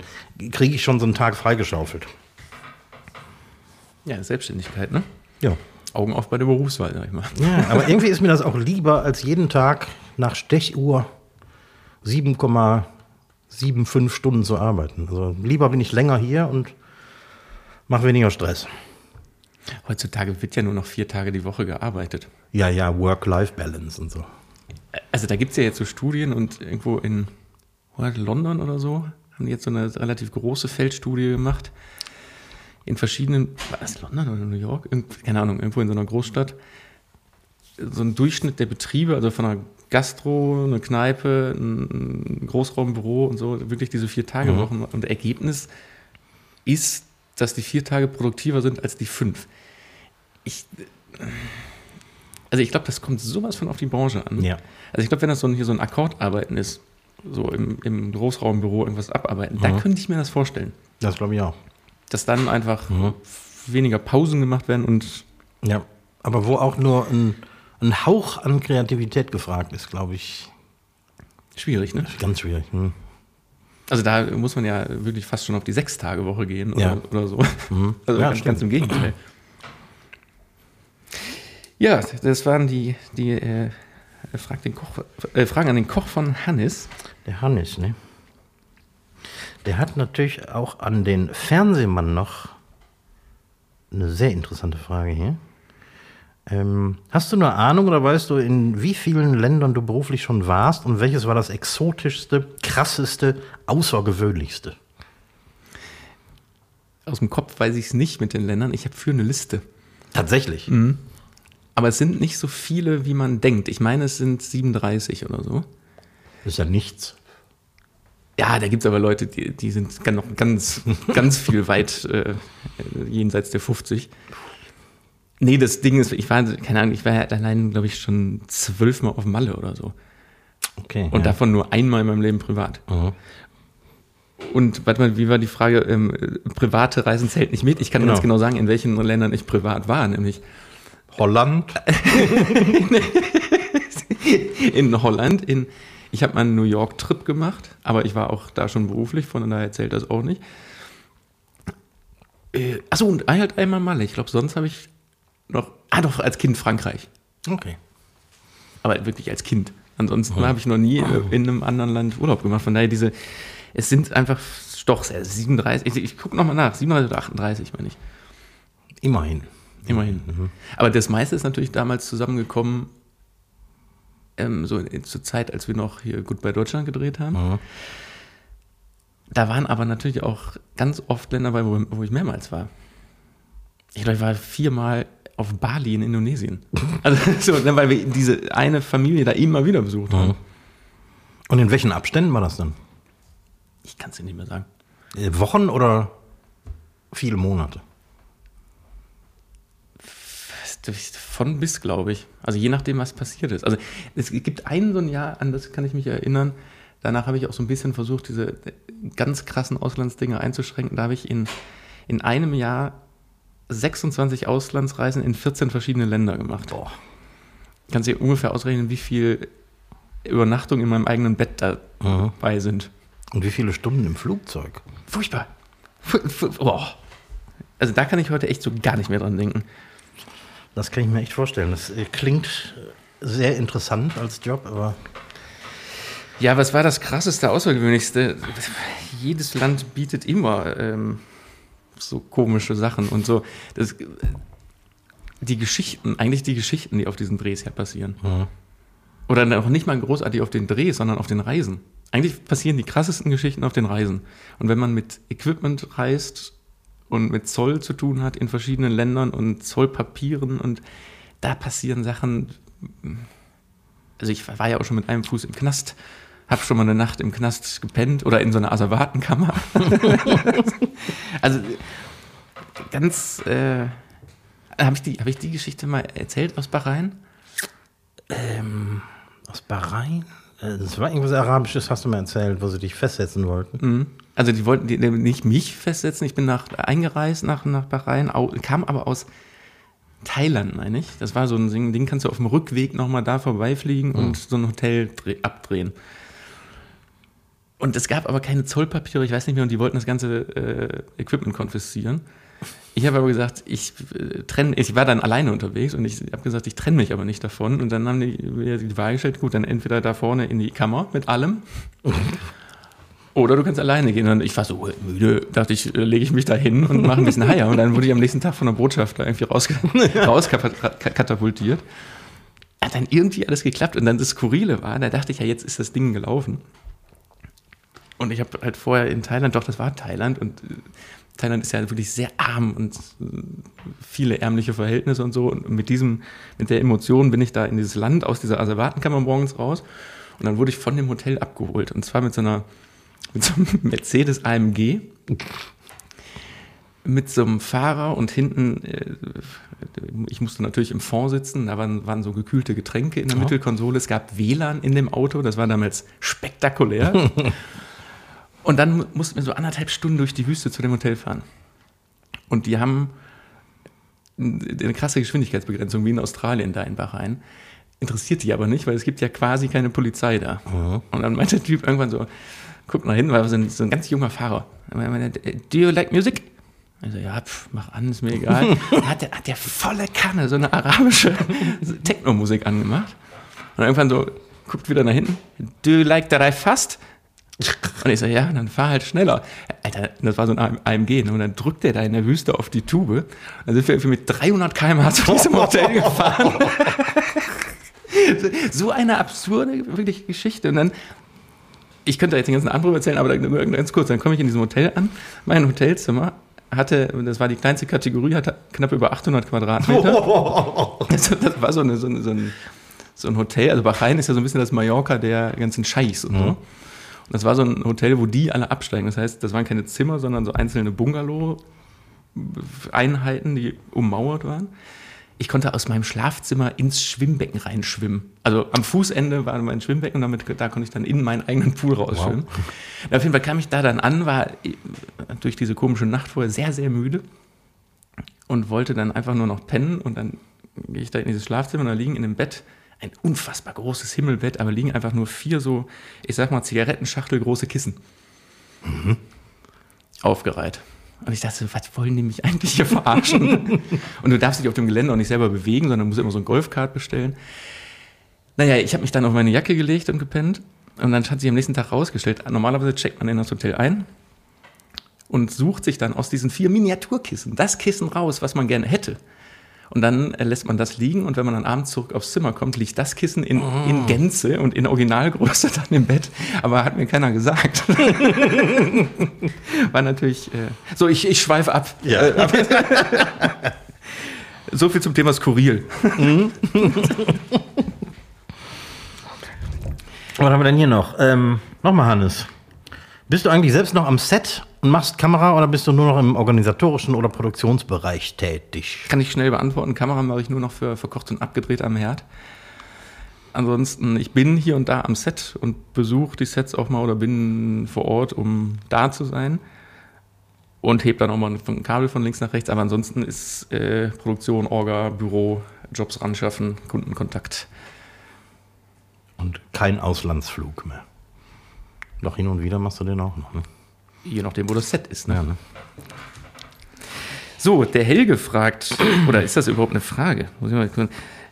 kriege ich schon so einen Tag freigeschaufelt. Ja, Selbstständigkeit, ne? Ja. Augen auf bei der Berufswahl, sag ich mal. Ja, aber irgendwie ist mir das auch lieber, als jeden Tag nach Stechuhr 7,75 Stunden zu arbeiten. Also lieber bin ich länger hier und mache weniger Stress. Heutzutage wird ja nur noch vier Tage die Woche gearbeitet. Ja, ja, Work-Life-Balance und so. Also da gibt es ja jetzt so Studien und irgendwo in London oder so haben die jetzt so eine relativ große Feldstudie gemacht. In verschiedenen, war das London oder New York? Keine Ahnung, irgendwo in so einer Großstadt. So ein Durchschnitt der Betriebe, also von einer Gastro, eine Kneipe, ein Großraumbüro und so, wirklich diese vier Tage Wochen. Und Ergebnis ist, dass die vier Tage produktiver sind als die fünf. Ich, also ich glaube, das kommt sowas von auf die Branche an. Ja. Also ich glaube, wenn das so ein, hier so ein Akkordarbeiten ist, so im, im Großraumbüro irgendwas abarbeiten, da könnte ich mir das vorstellen. Das glaube ich auch. Dass dann einfach weniger Pausen gemacht werden und Ja, aber wo auch nur ein, ein Hauch an Kreativität gefragt ist, glaube ich, schwierig, ne? ganz schwierig. Hm. Also da muss man ja wirklich fast schon auf die Sechs-Tage-Woche gehen oder, Ja. oder so. Mhm. Also Ja, ganz, ganz im Gegenteil. Ja, das waren die, die äh, Frag den Koch, äh, Fragen an den Koch von Hannes. Der Hannes, ne? Der hat natürlich auch an den Fernsehmann noch eine sehr interessante Frage hier. Ähm, hast du eine Ahnung oder weißt du, in wie vielen Ländern du beruflich schon warst und welches war das exotischste, krasseste, außergewöhnlichste? Aus dem Kopf weiß ich es nicht mit den Ländern. Ich habe für eine Liste. Tatsächlich. Aber es sind nicht so viele, wie man denkt. Ich meine, es sind 37 oder so. Ist ja nichts. Ja, da gibt es aber Leute, die, die sind noch ganz, ganz viel weit äh, jenseits der 50. Nee, das Ding ist, ich war, keine Ahnung, ich war ja allein, glaube ich, schon zwölfmal auf Malle oder so. Okay. Und ja. davon nur einmal in meinem Leben privat. Mhm. Und warte mal, wie war die Frage? Ähm, äh, private Reisen zählt nicht mit. Ich kann Genau. ganz genau sagen, in welchen Ländern ich privat war, nämlich Holland. in Holland, in ich habe mal einen New York Trip gemacht, aber ich war auch da schon beruflich, von daher zählt das auch nicht. Äh, achso, und halt einmal Malle. Ich glaube, sonst habe ich noch, ah doch, als Kind Frankreich. Okay. Aber wirklich als Kind. Ansonsten habe ich noch nie äh, in einem anderen Land Urlaub gemacht. Von daher diese, es sind einfach doch sehr 37, ich, ich gucke nochmal nach, 37 oder 38 meine ich. Immerhin. Immerhin. Aber das meiste ist natürlich damals zusammengekommen, ähm, so in, zur Zeit, als wir noch hier Goodbye Deutschland gedreht haben. Mhm. Da waren aber natürlich auch ganz oft Länder bei, wo, wo ich mehrmals war. Ich glaube, ich war viermal auf Bali in Indonesien. Also, so, ne, weil wir diese eine Familie da immer wieder besucht haben. Und in welchen Abständen war das dann? Ich kann es dir nicht mehr sagen. Äh, Wochen oder viele Monate? Von bis, glaube ich. Also je nachdem, was passiert ist. Also es gibt ein so ein Jahr, an das kann ich mich erinnern. Danach habe ich auch so ein bisschen versucht, diese ganz krassen Auslandsdinge einzuschränken. Da habe ich in, in einem Jahr 26 Auslandsreisen in 14 verschiedene Länder gemacht. Boah. Kannst dir ungefähr ausrechnen, wie viel Übernachtungen in meinem eigenen Bett dabei sind. Und wie viele Stunden im Flugzeug? Furchtbar. Fu- fu- Boah. Also da kann ich heute echt so gar nicht mehr dran denken. Das kann ich mir echt vorstellen. Das äh, klingt äh, sehr interessant als Job, aber Ja, was war das krasseste, außergewöhnlichste? Jedes Land bietet immer ähm, so komische Sachen und so. Das, die Geschichten, eigentlich die Geschichten, die auf diesen Drehs ja passieren. Oder auch nicht mal großartig auf den Drehs, sondern auf den Reisen. Eigentlich passieren die krassesten Geschichten auf den Reisen. Und wenn man mit Equipment reist und mit Zoll zu tun hat in verschiedenen Ländern und Zollpapieren und da passieren Sachen, also ich war ja auch schon mit einem Fuß im Knast, habe schon mal eine Nacht im Knast gepennt oder in so einer Asservatenkammer. also ganz, äh, habe ich, die- hab ich die Geschichte mal erzählt aus Bahrain? aus Bahrain? Äh, Das war irgendwas Arabisches, hast du mir erzählt, wo sie dich festsetzen wollten. Mhm. Also die wollten die, nicht mich festsetzen, ich bin nach, eingereist nach, nach Bahrain, kam aber aus Thailand, meine ich. Das war so ein Ding, Ding kannst du auf dem Rückweg nochmal da vorbeifliegen und so ein Hotel dreh, abdrehen. Und es gab aber keine Zollpapiere, ich weiß nicht mehr, und die wollten das ganze äh, Equipment konfiszieren. Ich habe aber gesagt, ich äh, trenne, ich war dann alleine unterwegs und ich habe gesagt, ich trenne mich aber nicht davon. Und dann haben die mir die Wahl gestellt, gut, dann entweder da vorne in die Kammer mit allem oder du kannst alleine gehen. Und ich war so müde, dachte ich, äh, lege ich mich da hin und mache ein bisschen Heier. Und dann wurde ich am nächsten Tag von der Botschaft da irgendwie raus, rauskatapultiert. Hat dann irgendwie alles geklappt. Und dann das Skurrile war, da dachte ich ja, jetzt ist das Ding gelaufen. Und ich habe halt vorher in Thailand, doch, das war Thailand. Und äh, Thailand ist ja wirklich sehr arm und äh, viele ärmliche Verhältnisse und so. Und mit diesem, mit der Emotion bin ich da in dieses Land aus dieser Asservatenkammer morgens raus. Und dann wurde ich von dem Hotel abgeholt. Und zwar mit so einer mit so einem Mercedes AMG mit so einem Fahrer und hinten, äh, ich musste natürlich im Fond sitzen, da waren, waren so gekühlte Getränke in der Mittelkonsole, es gab WLAN in dem Auto, das war damals spektakulär. und dann mu- mussten wir so anderthalb Stunden durch die Wüste zu dem Hotel fahren. Und die haben eine krasse Geschwindigkeitsbegrenzung wie in Australien da in Bahrain. interessiert die aber nicht, weil es gibt ja quasi keine Polizei da. Und dann meinte der Typ irgendwann so, guckt nach hinten, weil so ein, so ein ganz junger Fahrer. Er meinte, Do you like music? Also ja, pf, mach an, ist mir egal. Dann hat der, hat der volle Kanne so eine arabische Techno-Musik angemacht. Und irgendwann so, guckt wieder nach hinten. Do you like that I fast? Und ich so, ja, dann fahr halt schneller. Alter, das war so ein AMG. Ne? Und dann drückt der da in der Wüste auf die Tube. Dann sind wir irgendwie mit 300 km/h zu diesem Hotel gefahren. so eine absurde, wirklich Geschichte. Und dann, ich könnte jetzt den ganzen Abend erzählen, aber ganz kurz. Dann komme ich in diesem Hotel an. Mein Hotelzimmer hatte, das war die kleinste Kategorie, hatte knapp über 800 Quadratmeter. Das, das war so, eine, so, eine, so, ein, so ein Hotel. Also Bahrain ist ja so ein bisschen das Mallorca der ganzen Scheichs und so. Und das war so ein Hotel, wo die alle absteigen. Das heißt, das waren keine Zimmer, sondern so einzelne Bungalow-Einheiten, die ummauert waren. Ich konnte aus meinem Schlafzimmer ins Schwimmbecken reinschwimmen. Also am Fußende war mein Schwimmbecken, damit da konnte ich dann in meinen eigenen Pool rausschwimmen. Und auf jeden Fall kam ich da dann an, war durch diese komische Nacht vorher sehr, sehr müde und wollte dann einfach nur noch pennen und dann gehe ich da in dieses Schlafzimmer und da liegen in dem Bett ein unfassbar großes Himmelbett, aber liegen einfach nur vier so, ich sag mal, Zigarettenschachtel große Kissen. Aufgereiht. Und ich dachte, was wollen die mich eigentlich hier verarschen? und du darfst dich auf dem Gelände auch nicht selber bewegen, sondern musst immer so ein Golfkart bestellen. Naja, ich habe mich dann auf meine Jacke gelegt und gepennt. Und dann hat sich am nächsten Tag rausgestellt, normalerweise checkt man in das Hotel ein und sucht sich dann aus diesen vier Miniaturkissen das Kissen raus, was man gerne hätte. Und dann äh, lässt man das liegen und wenn man dann abends zurück aufs Zimmer kommt, liegt das Kissen in, in Gänze und in Originalgröße dann im Bett. Aber hat mir keiner gesagt. War natürlich. Äh, so, ich, ich schweife ab. Ja. Äh, so viel zum Thema Skurril. Was haben wir denn hier noch? Ähm, Nochmal, Hannes. Bist du eigentlich selbst noch am Set und machst Kamera oder bist du nur noch im organisatorischen oder Produktionsbereich tätig? Kann ich schnell beantworten. Kamera mache ich nur noch für verkocht und abgedreht am Herd. Ansonsten, ich bin hier und da am Set und besuche die Sets auch mal oder bin vor Ort, um da zu sein. Und heb dann auch mal ein Kabel von links nach rechts. Aber ansonsten ist äh, Produktion, Orga, Büro, Jobs ranschaffen, Kundenkontakt. Und kein Auslandsflug mehr. Doch hin und wieder machst du den auch noch, ne? Je nachdem, wo das Set ist. Ne? Ja, ne? So, der Helge fragt, oder ist das überhaupt eine Frage?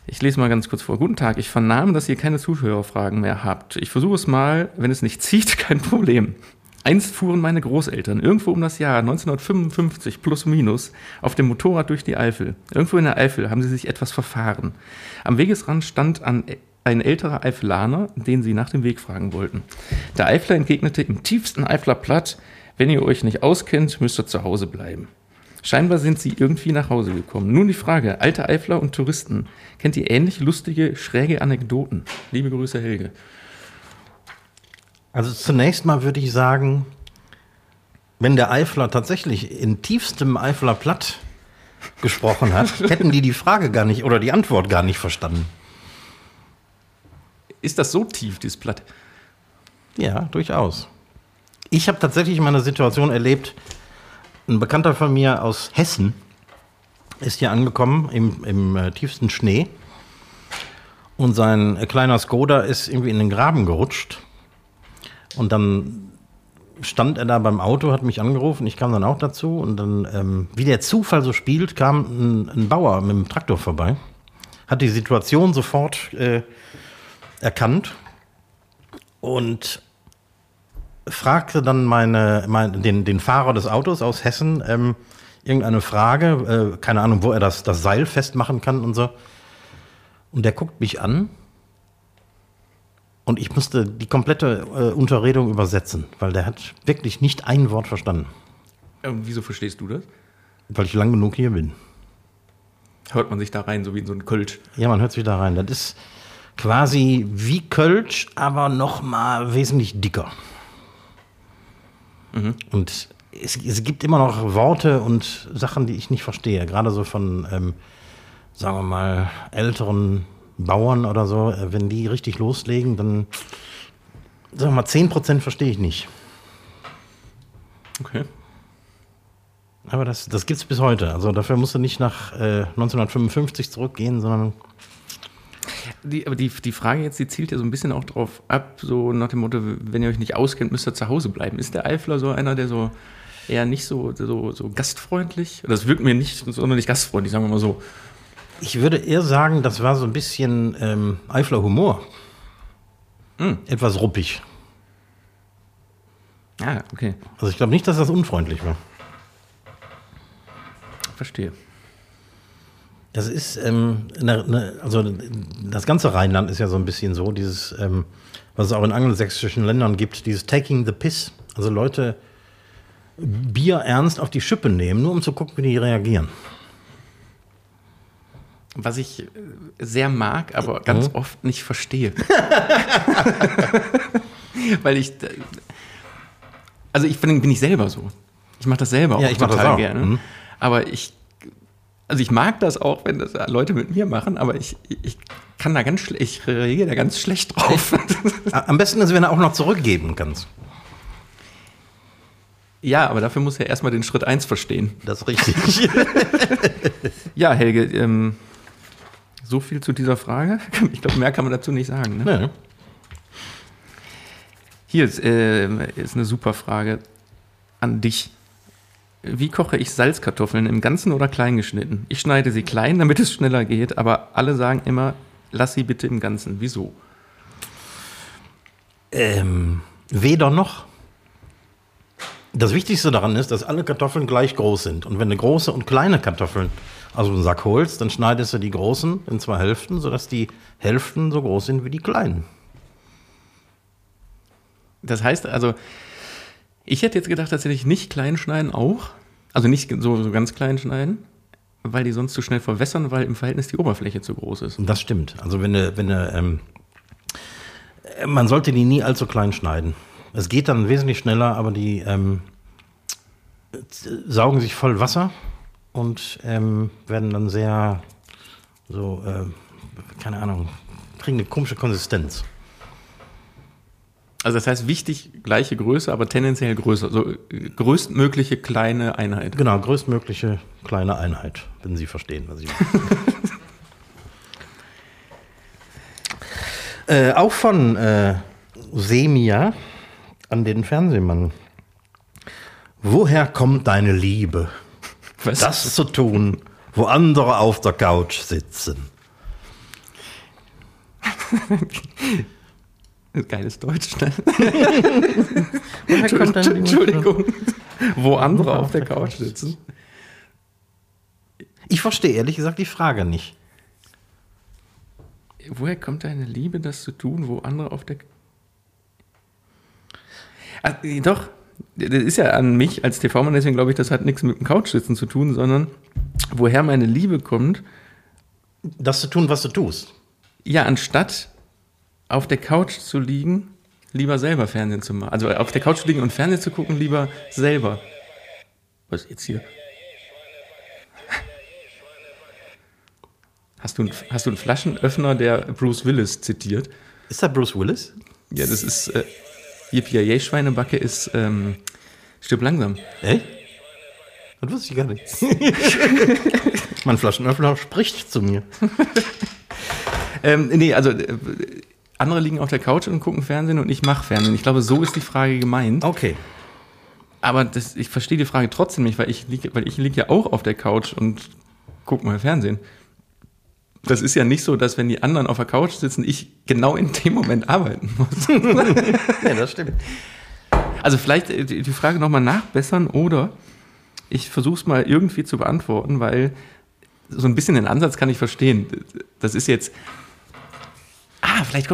Ich lese mal ganz kurz vor. Guten Tag, ich vernahm, dass ihr keine Zuhörerfragen mehr habt. Ich versuche es mal, wenn es nicht zieht, kein Problem. Einst fuhren meine Großeltern irgendwo um das Jahr 1955 plus minus auf dem Motorrad durch die Eifel. Irgendwo in der Eifel haben sie sich etwas verfahren. Am Wegesrand stand an ein älterer Eifelaner, den sie nach dem Weg fragen wollten. Der Eifler entgegnete im tiefsten Eifler Platt, wenn ihr euch nicht auskennt, müsst ihr zu Hause bleiben. Scheinbar sind sie irgendwie nach Hause gekommen. Nun die Frage, alte Eifler und Touristen, kennt ihr ähnlich lustige, schräge Anekdoten? Liebe Grüße, Helge. Also zunächst mal würde ich sagen, wenn der Eifler tatsächlich in tiefstem Eifler Platt gesprochen hat, hätten die die Frage gar nicht oder die Antwort gar nicht verstanden. Ist das so tief, dieses Platt? Ja, durchaus. Ich habe tatsächlich mal eine Situation erlebt, ein Bekannter von mir aus Hessen ist hier angekommen im, im äh, tiefsten Schnee und sein äh, kleiner Skoda ist irgendwie in den Graben gerutscht und dann stand er da beim Auto, hat mich angerufen, ich kam dann auch dazu und dann, ähm, wie der Zufall so spielt, kam ein, ein Bauer mit dem Traktor vorbei, hat die Situation sofort äh, erkannt und fragte dann meine, mein, den, den Fahrer des Autos aus Hessen ähm, irgendeine Frage, äh, keine Ahnung, wo er das, das Seil festmachen kann und so. Und der guckt mich an und ich musste die komplette äh, Unterredung übersetzen, weil der hat wirklich nicht ein Wort verstanden, Und wieso verstehst du das? weil ich lang genug hier bin. Hört man sich da rein, so wie in so ein Kölsch. Ja, man hört sich da rein. Das ist quasi wie Kölsch, aber noch mal wesentlich dicker. Und es, es gibt immer noch Worte und Sachen, die ich nicht verstehe. Gerade so von, ähm, sagen wir mal, älteren Bauern oder so. Äh, Wenn die richtig loslegen, dann, sagen wir mal, 10% verstehe ich nicht. Okay. Aber das, das gibt es bis heute. Also dafür musst du nicht nach äh, 1955 zurückgehen, sondern Die, aber die, die Frage jetzt, die zielt ja so ein bisschen auch drauf ab, so nach dem Motto, wenn ihr euch nicht auskennt, müsst ihr zu Hause bleiben. Ist der Eifler so einer, der so eher nicht so, so, so gastfreundlich? Das wirkt mir nicht sonderlich gastfreundlich, sagen wir mal so. Ich würde eher sagen, das war so ein bisschen ähm, Eifler Humor. Hm. Etwas ruppig. Ah, okay, Also ich glaube nicht, dass das unfreundlich war. verstehe. Das ist, ähm, ne, ne, also das ganze Rheinland ist ja so ein bisschen so, dieses, ähm, was es auch in angelsächsischen Ländern gibt, dieses Taking the Piss. Also Leute Bier ernst auf die Schippe nehmen, nur um zu gucken, wie die reagieren. Was ich äh, sehr mag, aber ganz Mhm. oft nicht verstehe. Weil ich. äh, Also ich bin, bin ich selber so. Ich mache das selber auch Ja, ich mach das total auch. gerne. Mhm. Aber ich. Also ich mag das auch, wenn das Leute mit mir machen, aber ich, ich kann da ganz schlecht, ich reagiere da ganz schlecht drauf. Am besten ist, wenn er auch noch zurückgeben kannst. ja, aber dafür muss er erstmal den Schritt 1 verstehen. Das ist richtig. Ja, Helge, ähm, so viel zu dieser Frage. Ich glaube, mehr kann man dazu nicht sagen. Ne? ne? Hier ist, äh, ist eine super Frage an dich. Wie koche ich Salzkartoffeln im Ganzen oder klein geschnitten? Ich schneide sie klein, damit es schneller geht, aber alle sagen immer, lass sie bitte im Ganzen. Wieso? Ähm, weder noch. Das Wichtigste daran ist, dass alle Kartoffeln gleich groß sind. Und wenn du große und kleine Kartoffeln aus dem Sack holst, dann schneidest du die großen in zwei Hälften, sodass die Hälften so groß sind wie die kleinen. Das heißt also, ich hätte jetzt gedacht, tatsächlich nicht klein schneiden auch. Also nicht so, so ganz klein schneiden, weil die sonst zu schnell verwässern, weil im Verhältnis die Oberfläche zu groß ist. Das stimmt. Also wenn du, wenn du, ähm, äh, man sollte die nie allzu klein schneiden. Es geht dann wesentlich schneller, aber die ähm, z- saugen sich voll Wasser und ähm, werden dann sehr so, äh, keine Ahnung, kriegen eine komische Konsistenz. Also das heißt, wichtig, gleiche Größe, aber tendenziell größer. So äh, größtmögliche kleine Einheit. Genau, größtmögliche kleine Einheit, wenn Sie verstehen, was ich meine. äh, auch von äh, Semia an den Fernsehmann. Woher kommt deine Liebe, Was? das zu tun, wo andere auf der Couch sitzen? Geiles Deutsch, ne? Woher kommt deine Liebe? Entschuldigung. Wo andere auf der Couch sitzen. Ich verstehe ehrlich gesagt die Frage nicht. Woher kommt deine Liebe, das zu tun, wo andere auf der. Äh, doch, das ist ja an mich als TV-Mann, deswegen glaube ich, das hat nichts mit dem Couchsitzen zu tun, sondern woher meine Liebe kommt, Das zu tun, was du tust. ja, anstatt auf der Couch zu liegen, lieber selber Fernsehen zu machen. Also auf der Couch zu liegen und Fernsehen zu gucken, lieber selber. Was ist jetzt hier? Hast du, einen- hast du einen Flaschenöffner, der Bruce Willis zitiert? Ist das Bruce Willis? Ja, das ist äh, Yippie Schweinebacke ist ähm, stirb langsam. Echt? Das wusste ich gar nicht. mein Flaschenöffner spricht zu mir. Ähm, nee, also äh, andere liegen auf der Couch und gucken Fernsehen und ich mache Fernsehen. Ich glaube, so ist die Frage gemeint. Okay. Aber das, ich verstehe die Frage trotzdem nicht, weil ich liege, weil ich liege ja auch auf der Couch und gucke mal Fernsehen. Das ist ja nicht so, dass wenn die anderen auf der Couch sitzen, ich genau in dem Moment arbeiten muss. Ja, das stimmt. Also vielleicht äh, die Frage nochmal nachbessern oder ich versuche es mal irgendwie zu beantworten, weil so ein bisschen den Ansatz kann ich verstehen. Das ist jetzt. Ah, vielleicht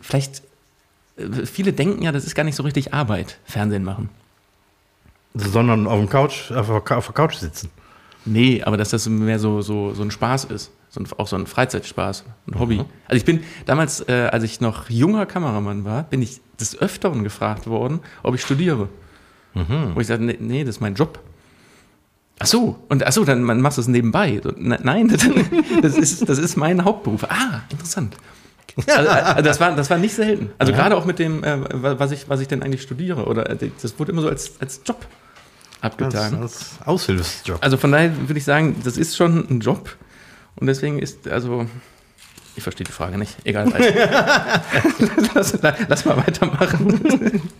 vielleicht äh, viele denken ja, das ist gar nicht so richtig Arbeit, Fernsehen machen. Sondern auf, dem Couch, auf, der Couch sitzen. Nee, aber dass das mehr so, so, so ein Spaß ist. So ein, auch so ein Freizeitspaß, ein Hobby. Also ich bin damals, äh, als ich noch junger Kameramann war, bin ich des Öfteren gefragt worden, ob ich studiere. Wo ich sagte, nee, nee, das ist mein Job. Ach so, und ach so, dann machst du es nebenbei. Ne- nein, das, das, ist, das ist mein Hauptberuf. Ah, interessant. Also, also das, war, das war nicht selten. Also gerade auch mit dem, äh, was, ich, was ich denn eigentlich studiere. Oder äh, das wurde immer so als, als Job Als, abgetan. als Aushilfsjob. Also von daher würde ich sagen, das ist schon ein Job. Und deswegen ist, also, Ich verstehe die Frage nicht. Egal. lass, lass, mal weitermachen.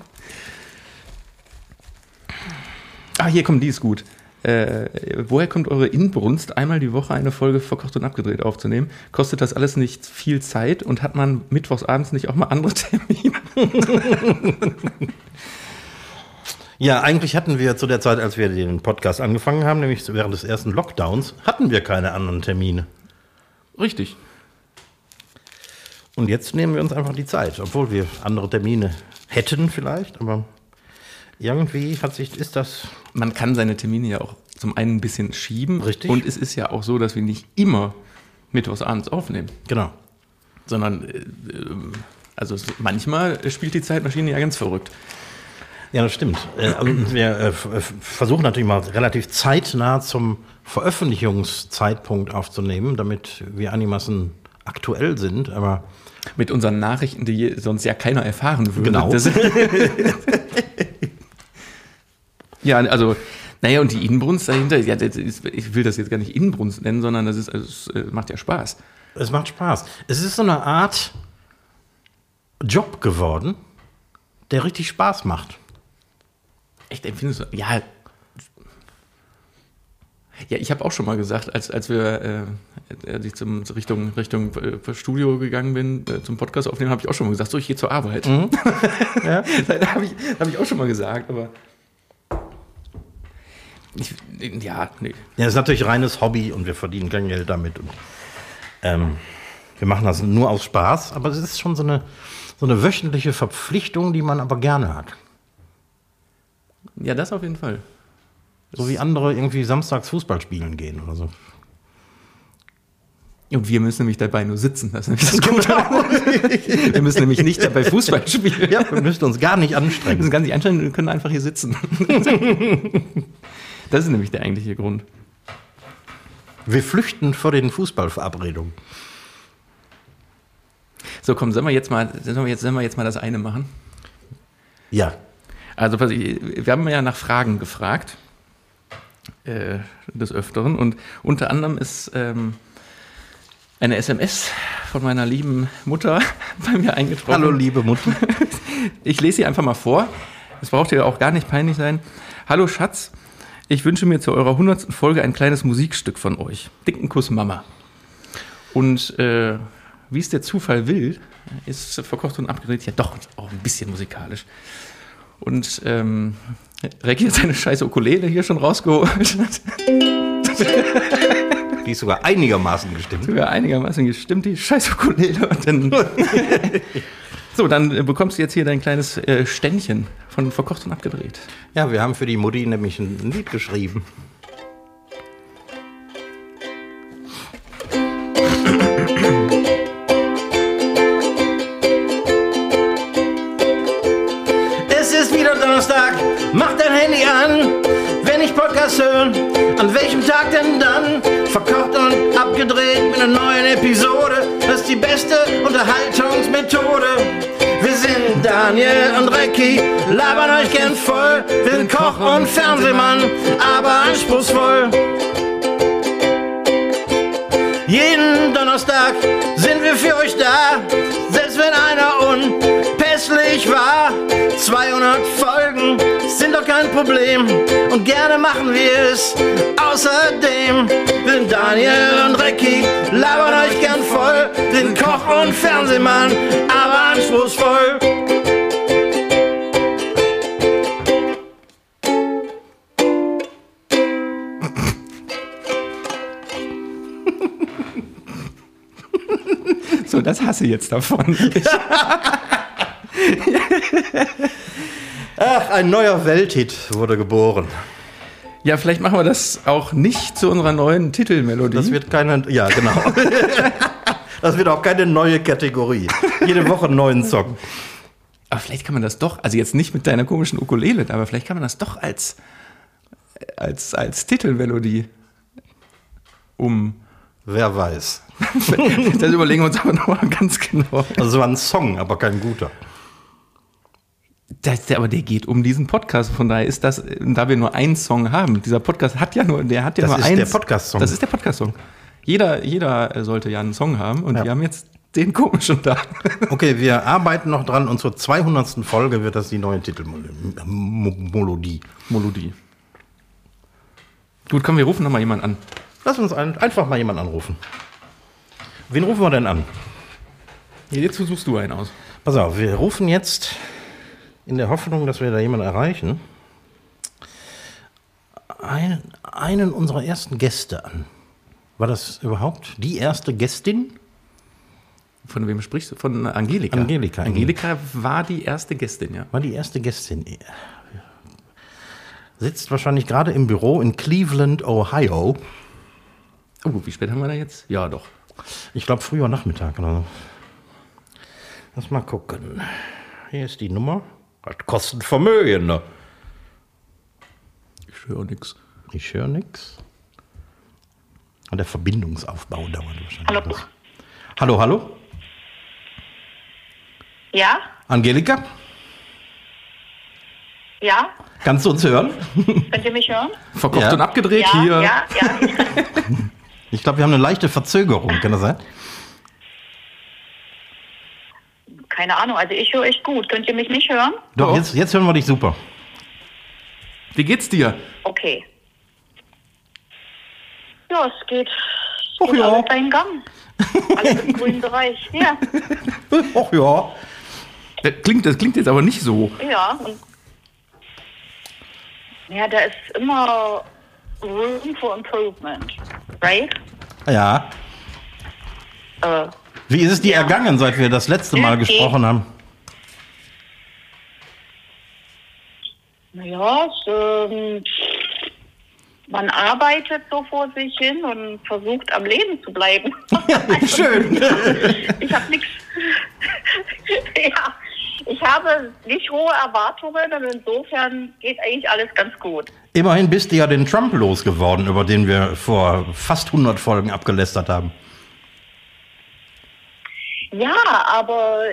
ah, hier kommt die ist gut. Äh, woher kommt eure Inbrunst, einmal die Woche eine Folge verkocht und abgedreht aufzunehmen? Kostet das alles nicht viel Zeit und hat man mittwochsabends nicht auch mal andere Termine? Ja, eigentlich hatten wir zu der Zeit, als wir den Podcast angefangen haben, nämlich während des ersten Lockdowns, hatten wir keine anderen Termine. Richtig. Und jetzt nehmen wir uns einfach die Zeit, obwohl wir andere Termine hätten vielleicht, aber irgendwie hat sich, ist das. Man kann seine Termine ja auch zum einen ein bisschen schieben. Richtig. Und es ist ja auch so, dass wir nicht immer mittwochsabends aufnehmen. Genau. Sondern, äh, also es, manchmal spielt die Zeitmaschine ja ganz verrückt. Ja, das stimmt. Äh, also wir äh, versuchen natürlich mal relativ zeitnah zum Veröffentlichungszeitpunkt aufzunehmen, damit wir einigermaßen aktuell sind, aber. Mit unseren Nachrichten, die sonst ja keiner erfahren würde. Genau. Ja, also, naja, und die Inbrunst dahinter, ja, ist, ich will das jetzt gar nicht Inbrunst nennen, sondern das ist, also, es äh, macht ja Spaß. Es macht Spaß. Es ist so eine Art Job geworden, der richtig Spaß macht. Echt, empfindest du? Ja. Ja, ich habe auch schon mal gesagt, als, als wir, äh, als ich zum Richtung, Richtung äh, Studio gegangen bin, äh, zum Podcast aufnehmen, habe ich auch schon mal gesagt, so, ich gehe zur Arbeit. Mhm. ja. da habe ich, hab ich auch schon mal gesagt, aber ich, ja, nee. Ja, das ist natürlich reines Hobby und wir verdienen kein Geld damit. Und, ähm, wir machen das nur aus Spaß, aber es ist schon so eine, so eine wöchentliche Verpflichtung, die man aber gerne hat. Ja, das auf jeden Fall. So wie andere irgendwie samstags Fußball spielen gehen oder so. Und wir müssen nämlich dabei nur sitzen. Das ist das Gute. wir müssen nämlich nicht dabei Fußball spielen. Ja, wir müssen uns gar nicht anstrengen. Wir müssen gar nicht anstrengen, wir können einfach hier sitzen. Das ist nämlich der eigentliche Grund. Wir flüchten vor den Fußballverabredungen. So, komm, sollen wir jetzt mal, sollen wir jetzt, sollen wir jetzt mal das eine machen? Ja. Also, wir haben ja nach Fragen gefragt, äh, des Öfteren. Und unter anderem ist ähm, eine SMS von meiner lieben Mutter bei mir eingetroffen. Hallo, liebe Mutter. Ich lese sie einfach mal vor. Es braucht ja auch gar nicht peinlich sein. Hallo, Schatz. Ich wünsche mir zu eurer 100. Folge ein kleines Musikstück von euch. Dicken Kuss, Mama. Und äh, wie es der Zufall will, ist verkocht und abgedreht ja doch auch ein bisschen musikalisch. Und ähm, Recki hat seine scheiße Ukulele hier schon rausgeholt. Die ist sogar einigermaßen gestimmt. Sogar einigermaßen gestimmt, die scheiß Ukulele. Und dann so, dann bekommst du jetzt hier dein kleines äh, Ständchen von verkocht und abgedreht. Ja, wir haben für die Mutti nämlich ein, ein Lied geschrieben. Es ist wieder Donnerstag, mach dein Handy an, wenn ich Podcast höre. An welchem Tag denn dann? Verkocht und abgedreht mit einer neuen Episode. Ist die beste Unterhaltungsmethode. Wir sind Daniel und Recki, labern euch gern voll. Wir sind Koch und Fernsehmann, aber anspruchsvoll. Jeden Donnerstag sind wir für euch da, unpässlich war. 200 Folgen sind doch kein Problem und gerne machen wir es. Außerdem sind Daniel und Recki, labern euch gern voll, sind Koch und Fernsehmann, aber anspruchsvoll. So, das hasse ich jetzt davon. Ach, ein neuer Welthit wurde geboren. Ja, vielleicht machen wir das auch nicht zu unserer neuen Titelmelodie. Das wird keine, ja genau. das wird auch keine neue Kategorie. Jede Woche einen neuen Song. Aber vielleicht kann man das doch, also jetzt nicht mit deiner komischen Ukulele, aber vielleicht kann man das doch als, als, als Titelmelodie um. Wer weiß. das überlegen wir uns aber nochmal ganz genau. Also es war ein Song, aber kein guter. Das, aber der geht um diesen Podcast. Von daher ist das, da wir nur einen Song haben, dieser Podcast hat ja nur, der hat ja Das nur ist eins. der Podcast-Song. Das ist der Podcast-Song. Jeder, jeder sollte ja einen Song haben und Ja. wir haben jetzt den komischen da. Okay, wir arbeiten noch dran und zur 200. Folge wird das die neue Titelmelodie. Melodie. Gut, komm, wir rufen nochmal jemanden an. Lass uns ein, einfach mal jemanden anrufen. Wen rufen wir denn an? Jetzt suchst du einen aus. Pass auf, wir rufen jetzt in der Hoffnung, dass wir da jemanden erreichen, einen, einen unserer ersten Gäste an. War das überhaupt die erste Gästin? Von wem sprichst du? Von Angelika. Angelika. Angelika war die erste Gästin, ja. War die erste Gästin. Sitzt wahrscheinlich gerade im Büro in Cleveland, Ohio. Oh, wie spät haben wir da jetzt? Ja, doch. Ich glaube früher Nachmittag oder so. Lass mal gucken. Hier ist die Nummer. Das kostet Vermögen. Ne? Ich höre nichts. Ich höre nichts. Und der Verbindungsaufbau dauert wahrscheinlich. Hallo? etwas. Hallo, hallo? Ja? Angelika? Ja? Kannst du uns hören? Könnt ihr mich hören? Verkocht Ja. und abgedreht ja, hier. ja, ja. Ich glaube, wir haben eine leichte Verzögerung. Kann das sein? Keine Ahnung, also ich höre euch gut. Könnt ihr mich nicht hören? Doch, jetzt, jetzt hören wir dich super. Wie geht's dir? Okay. Ja, es geht, es Ach geht ja. alles seinen Gang. Alles im grünen Bereich. Ja, Ach ja. Das klingt, das klingt jetzt aber nicht so. ja. Und ja, da ist immer room for improvement. Right? Ja. Äh, Wie ist es dir ergangen, seit wir das letzte Mal Okay. gesprochen haben? naja, ähm, man arbeitet so vor sich hin und versucht am Leben zu bleiben. Schön. Ich habe nichts. ja, ich habe nicht hohe Erwartungen und insofern geht eigentlich alles ganz gut. Immerhin bist du ja den Trump losgeworden, über den wir vor fast 100 Folgen abgelästert haben. Ja, aber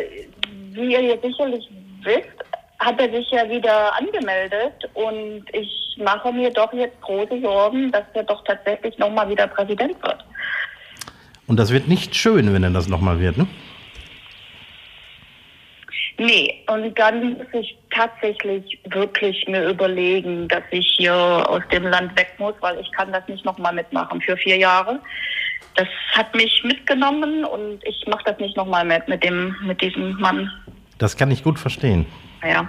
wie ihr jetzt sicherlich wisst, hat er sich ja wieder angemeldet und ich mache mir doch jetzt große Sorgen, dass er doch tatsächlich nochmal wieder Präsident wird. Und das wird nicht schön, wenn er das nochmal wird, ne? Nee, und dann muss ich tatsächlich wirklich mir überlegen, dass ich hier aus dem Land weg muss, weil ich kann das nicht nochmal mitmachen für vier Jahre. Das hat mich mitgenommen und ich mache das nicht nochmal mit, mit dem, mit diesem Mann. Das kann ich gut verstehen. Ja.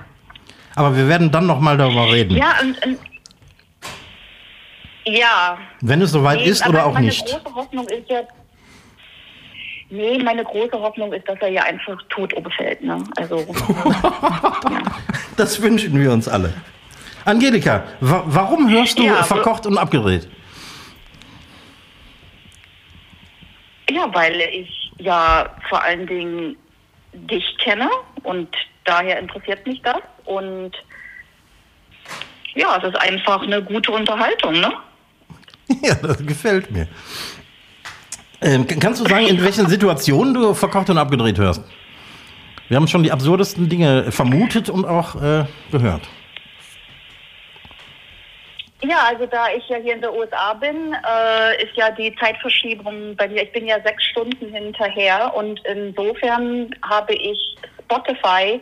Aber wir werden dann nochmal darüber reden. Ja, und, und ja. Wenn es soweit Nee, ist oder auch meine nicht. große Hoffnung ist ja. Nee, meine große Hoffnung ist, dass er ja einfach tot umfällt. Ne? Also, Das wünschen wir uns alle. Angelika, wa warum hörst du Ja, aber- verkocht und abgedreht? Ja, weil ich ja vor allen Dingen dich kenne und daher interessiert mich das. Und ja, es ist einfach eine gute Unterhaltung, ne? Ja, das gefällt mir. Ähm, kannst du sagen, in welchen Situationen du verkocht und abgedreht hörst? Wir haben schon die absurdesten Dinge vermutet und auch äh, gehört. Ja, also da ich ja hier in der USA bin, äh, ist ja die Zeitverschiebung bei mir, ich bin ja sechs Stunden hinterher und insofern habe ich Spotify,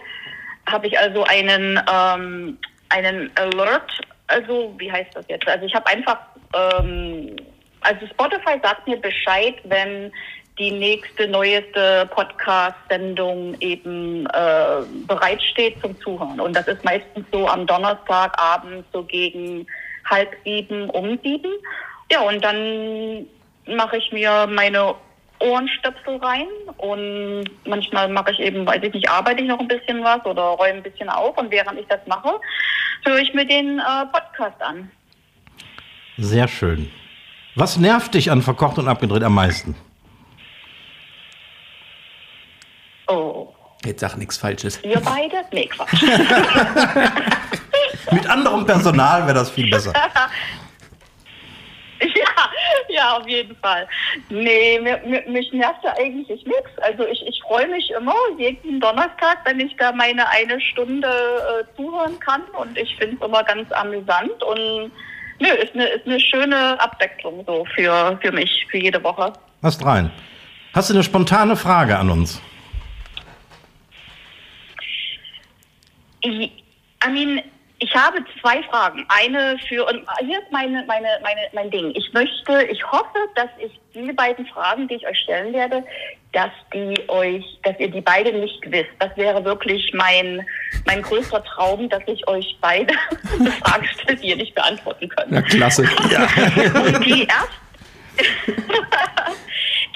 habe ich also einen, ähm, einen Alert, also wie heißt das jetzt? Also ich habe einfach, ähm, also Spotify sagt mir Bescheid, wenn die nächste, neueste Podcast-Sendung eben äh, bereitsteht zum Zuhören. Und das ist meistens so am Donnerstagabend so gegen halb sieben, um sieben. Ja, und dann mache ich mir meine Ohrenstöpsel rein und manchmal mache ich eben, weiß ich nicht, arbeite ich noch ein bisschen was oder räume ein bisschen auf und während ich das mache, höre ich mir den äh, Podcast an. Sehr schön. Was nervt dich an verkocht und abgedreht am meisten? Oh, Jetzt sag nichts Falsches. ihr beide? Nee, Quatsch. Mit anderem Personal wäre das viel besser. Ja, ja, auf jeden Fall. Nee, mir, mir, mich nervt ja eigentlich nichts. Also ich, ich freue mich immer jeden Donnerstag, wenn ich da meine eine Stunde äh, zuhören kann und ich finde es immer ganz amüsant und nö, ist eine, ist eine schöne Abwechslung so für, für mich, für jede Woche. Hast rein. Hast du eine spontane Frage an uns? Ich, I mean, ich habe zwei Fragen. Eine für, und hier ist meine, meine, meine, mein Ding. Ich möchte, ich hoffe, dass ich diese beiden Fragen, die ich euch stellen werde, dass die euch, dass ihr die beide nicht wisst. Das wäre wirklich mein, mein größter Traum, dass ich euch beide eine Frage stelle, die ihr nicht beantworten könnt. Ja, klasse. Und die erste,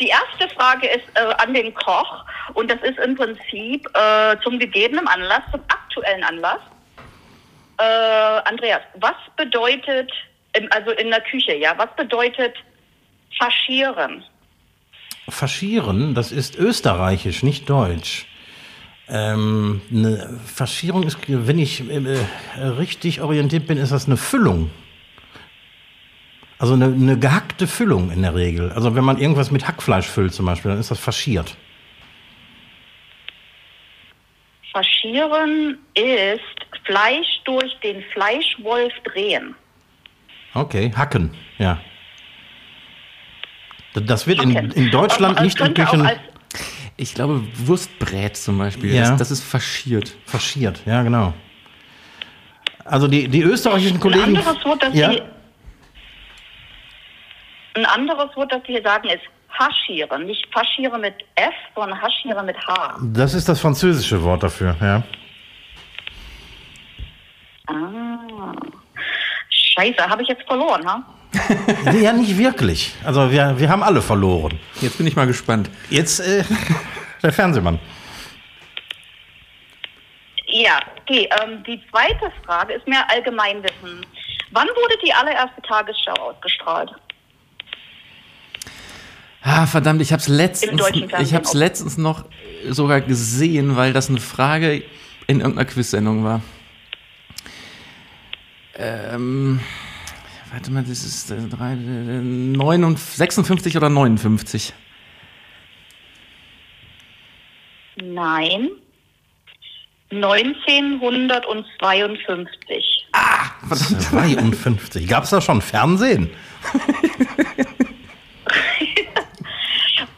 die erste Frage ist äh, an den Koch und das ist im Prinzip äh, zum gegebenen Anlass, zum aktuellen Anlass. Äh, Andreas, was bedeutet, also in der Küche, ja, was bedeutet faschieren? Faschieren, das ist österreichisch, nicht deutsch. Ähm, eine Faschierung ist, wenn ich äh, richtig orientiert bin, ist das eine Füllung. Also eine, eine gehackte Füllung in der Regel. Also wenn man irgendwas mit Hackfleisch füllt zum Beispiel, dann ist das faschiert. Faschieren ist Fleisch durch den Fleischwolf drehen. Okay, hacken, ja. Das wird in, Hacken. in Deutschland Auch- nicht in Küchen Ich glaube, Wurstbrät zum Beispiel, Ja. das, das ist faschiert. faschiert, ja genau. Also die, die österreichischen Ein Kollegen. anderes Wort, das ja? Sie, ein anderes Wort, das Sie hier sagen, ist haschieren. Nicht faschieren mit F, sondern haschieren mit H. Das ist das französische Wort dafür, ja. Ah. Scheiße, habe ich jetzt verloren, ha? Ja, nicht wirklich. Also wir, wir haben alle verloren. Jetzt bin ich mal gespannt. Jetzt äh, der Fernsehmann. Ja, okay. Ähm, die zweite Frage ist mehr Allgemeinwissen. Wann wurde die allererste Tagesschau ausgestrahlt? Ah, verdammt, ich habe es letztens, ich Fernsehen habe es auch. letztens noch sogar gesehen, weil das eine Frage in irgendeiner Quiz-Sendung war. Ähm, warte mal, das ist äh, drei, äh, 59, 56 oder 59? Nein. 1952. 52. Gab es da schon Fernsehen?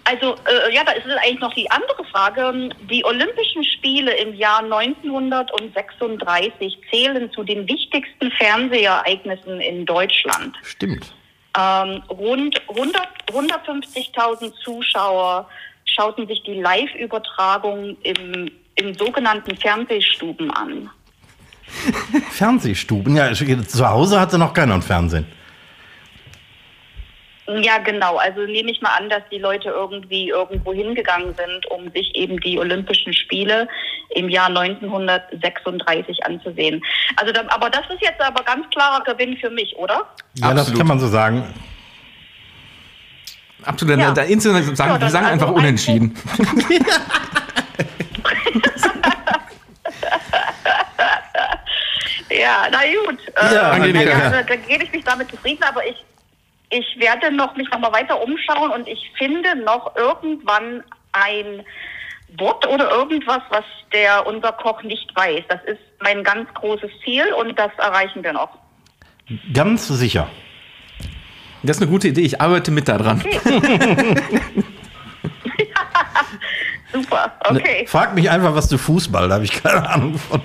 Also, äh, ja, da ist es eigentlich noch die andere Frage. Die Olympischen Spiele im Jahr 1936 zählen zu den wichtigsten Fernsehereignissen in Deutschland. Stimmt. Ähm, rund 100 150.000 Zuschauer schauten sich die Live-Übertragung im, in sogenannten Fernsehstuben an. Fernsehstuben. Ja, zu Hause hatte noch keiner ein Fernsehen. Ja, genau. Also nehme ich mal an, dass die Leute irgendwie irgendwo hingegangen sind, um sich eben die Olympischen Spiele im Jahr 1936 anzusehen. Also, da, aber das ist jetzt aber ganz klarer Gewinn für mich, oder? Ja, das Absolut. kann man so sagen. Absolut, Ja. da sagen, Ja, wir sagen also einfach ein unentschieden. Ja, na gut. Ja, äh, ja, da, da gebe ich mich damit zufrieden, aber ich, ich werde noch mich noch mal weiter umschauen und ich finde noch irgendwann ein Wort oder irgendwas, was der unser Koch nicht weiß. Das ist mein ganz großes Ziel und das erreichen wir noch. Ganz sicher. Das ist eine gute Idee, ich arbeite mit daran. Super, okay. Frag mich einfach was zu Fußball, da habe ich keine Ahnung von.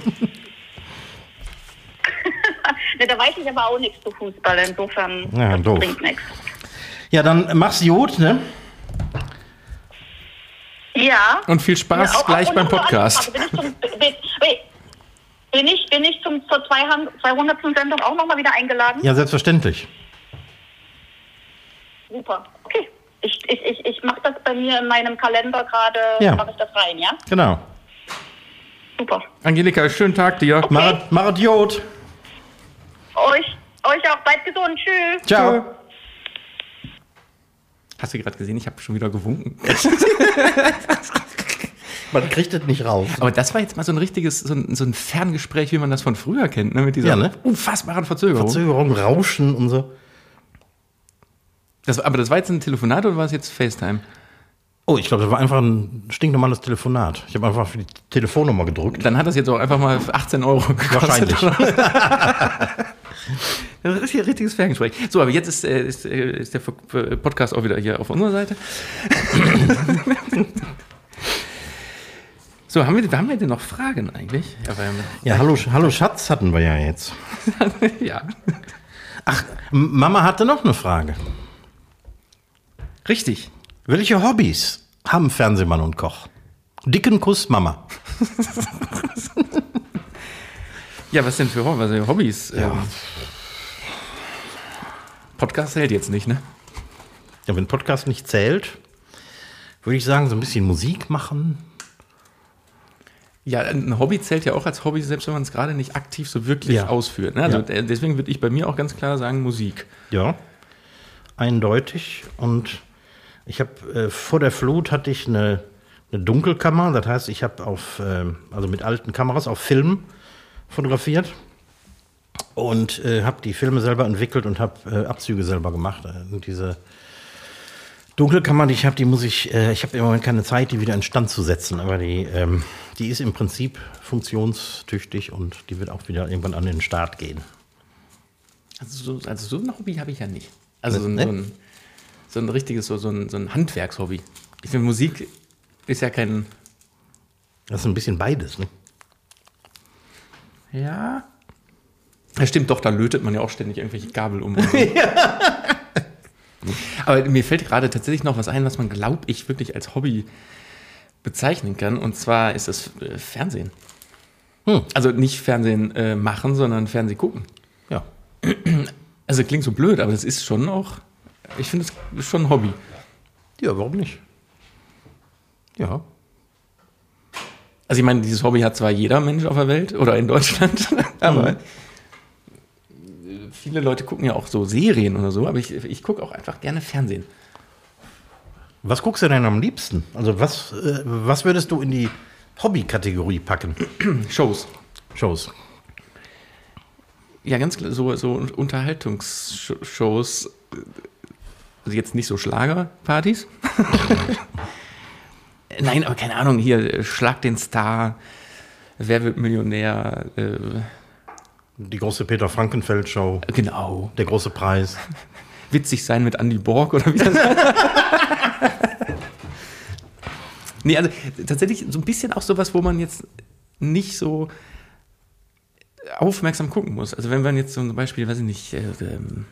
Ne, da weiß ich aber auch nichts zu Fußball, insofern Ja, das doof. bringt nichts. Ja, dann mach's gut, ne? Ja. Und viel Spaß Ja, auch- gleich auch beim Podcast. Bin ich, zum, bin, ich, bin ich zum, zur 200. Sendung auch nochmal wieder eingeladen? Ja, selbstverständlich. Super, okay. Ich, ich, ich, ich mache das bei mir in meinem Kalender gerade, Ja. mache ich das rein, ja? Genau. Super. Angelika, schönen Tag dir. Marat, Marat Jod. Euch, euch auch, bleibt gesund, tschüss. Ciao. Hast du gerade gesehen, ich habe schon wieder gewunken. Man kriegt das nicht raus. Aber das war jetzt mal so ein richtiges, so ein, so ein Ferngespräch, wie man das von früher kennt, ne? mit dieser Ja, ne? unfassbaren Verzögerung. Verzögerung, Rauschen und so. Das, aber das war jetzt ein Telefonat oder war es jetzt FaceTime? Oh, ich glaube, das war einfach ein stinknormales Telefonat. Ich habe einfach für die Telefonnummer gedrückt. Dann hat das jetzt auch einfach mal 18 Euro gekostet. Wahrscheinlich. Ein richtig- richtiges Ferngespräch. So, aber jetzt ist, äh, ist, äh, ist der Podcast auch wieder hier auf unserer Seite. so, haben wir, haben wir denn noch Fragen eigentlich? Ja, hallo, hallo Schatz hatten wir ja jetzt. ja. M- Mama hatte noch eine Frage. richtig. Welche Hobbys haben Fernsehmann und Koch? Dicken Kuss, Mama. Ja, was denn für Hobbys? Ähm, Podcast hält jetzt nicht, ne? Ja, wenn Podcast nicht zählt, würde ich sagen, so ein bisschen Musik machen. Ja, ein Hobby zählt ja auch als Hobby, selbst wenn man es gerade nicht aktiv so wirklich Ja. ausführt. Ne? Also Ja. äh, deswegen würde ich bei mir auch ganz klar sagen Musik. Ja, eindeutig. Und ich habe äh, vor der Flut hatte ich eine, eine Dunkelkammer. Das heißt, ich habe auf, ähm, also mit alten Kameras auf Film fotografiert und äh, habe die Filme selber entwickelt und habe äh, Abzüge selber gemacht. Äh, und diese Dunkelkammer, die ich habe, die muss ich, äh, ich habe im Moment keine Zeit, die wieder in Stand zu setzen, aber die, ähm, die ist im Prinzip funktionstüchtig und die wird auch wieder irgendwann an den Start gehen. Also so, also so ein Hobby habe ich ja nicht. Also so ein, Ne? so ein, so ein richtiges, so, so ein, so ein Handwerkshobby. Ich finde, Musik ist ja kein. Das ist ein bisschen beides, ne? Ja. Ja, stimmt doch, da lötet man ja auch ständig irgendwelche Gabel um. Aber mir fällt gerade tatsächlich noch was ein, was man, glaube ich, wirklich als Hobby bezeichnen kann. Und zwar ist es äh, Fernsehen. Hm. Also nicht Fernsehen äh, machen, sondern Fernsehen gucken. Ja. Also klingt so blöd, aber das ist schon auch, ich finde es ist schon ein Hobby. Ja, warum nicht? Ja. Also ich meine, dieses Hobby hat zwar jeder Mensch auf der Welt oder in Deutschland, aber äh, viele Leute gucken ja auch so Serien oder so, aber ich, ich gucke auch einfach gerne Fernsehen. Was guckst du denn am liebsten? Also was, äh, was würdest du in die Hobby-Kategorie packen? Shows. Shows. Ja, ganz klar, so, so Unterhaltungsshows. Also jetzt nicht so Schlagerpartys. Nein, aber keine Ahnung, hier äh, Schlag den Star, Wer wird Millionär, äh, Die große Peter Frankenfeld-Show, genau. der große Preis. Witzig sein mit Andy Borg oder wie das heißt. Nee, also tatsächlich so ein bisschen auch sowas, wo man jetzt nicht so aufmerksam gucken muss. Also wenn man jetzt zum Beispiel, weiß ich nicht, äh, ähm,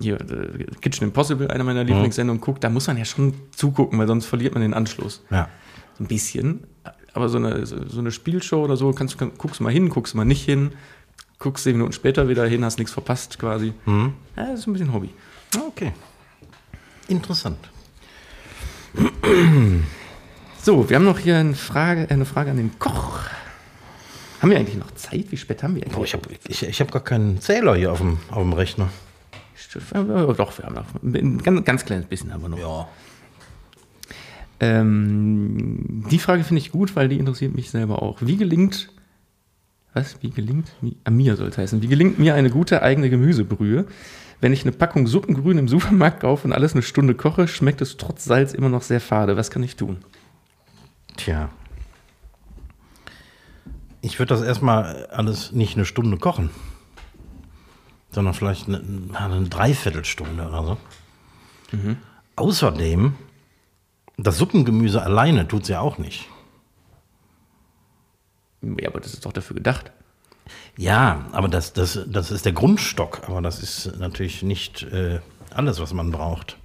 hier, äh, Kitchen Impossible, einer meiner Lieblingssendungen, guckt, da muss man ja schon zugucken, weil sonst verliert man den Anschluss. Ja. So ein bisschen. Aber so eine, so eine Spielshow oder so, kannst, du- guckst du mal hin, guckst du mal nicht hin, guckst zehn Minuten später wieder hin, hast nichts verpasst quasi. Ja, das ist ein bisschen Hobby. Ah, Okay. Interessant. So, wir haben noch hier eine Frage, eine Frage an den Koch. Haben wir eigentlich noch Zeit? Wie spät haben wir eigentlich? Boah, ich habe ich, ich hab gar keinen Zähler hier auf dem, auf dem Rechner. Doch, wir haben noch ein ganz, ganz kleines bisschen aber noch. Ja. Ähm, die Frage finde ich gut, weil die interessiert mich selber auch. Wie gelingt, was, wie gelingt, wie, ah, mir soll es heißen, wie gelingt mir eine gute eigene Gemüsebrühe? Wenn ich eine Packung Suppengrün im Supermarkt kaufe und alles eine Stunde koche, schmeckt es trotz Salz immer noch sehr fade. Was kann ich tun? Tja. Ich würde das erstmal alles nicht eine Stunde kochen, sondern vielleicht eine, eine Dreiviertelstunde oder so. Außerdem, das Suppengemüse alleine tut es ja auch nicht. Ja, aber das ist doch dafür gedacht. Ja, aber das, das, das ist der Grundstock, aber das ist natürlich nicht äh, alles, was man braucht.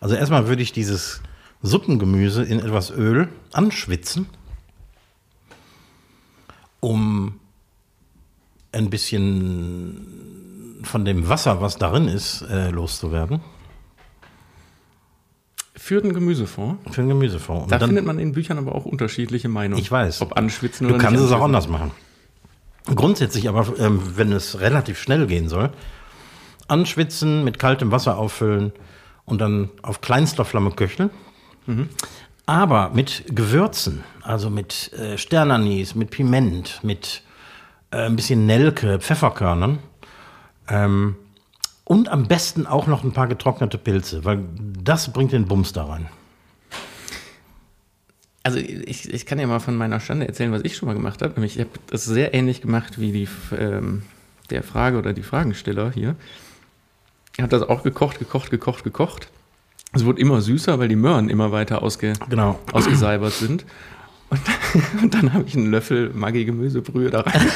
Also erstmal würde ich dieses Suppengemüse in etwas Öl anschwitzen, um ein bisschen von dem Wasser, was darin ist, äh, loszuwerden. Für den Gemüsefond. Für den Gemüsefond. Und Da dann- findet man in Büchern aber auch unterschiedliche Meinungen. Ich weiß. Ob anschwitzen Du oder kannst nicht es auch anders machen. Grundsätzlich aber, ähm, wenn es relativ schnell gehen soll, anschwitzen, mit kaltem Wasser auffüllen und dann auf kleinster Flamme köcheln. Aber mit Gewürzen, also mit äh, Sternanis, mit Piment, mit äh, ein bisschen Nelke, Pfefferkörnern ähm, und am besten auch noch ein paar getrocknete Pilze, weil das bringt den Bums da rein. Also ich, ich kann ja mal von meiner Stande erzählen, was ich schon mal gemacht habe. Nämlich ich habe das sehr ähnlich gemacht wie die, ähm, der Frage oder die Fragensteller hier. Ich habe das auch gekocht, gekocht, gekocht, gekocht. Es wurde immer süßer, weil die Möhren immer weiter ausge, Genau. ausgesalbert sind. Und, und dann habe ich einen Löffel Maggi-Gemüsebrühe da rein.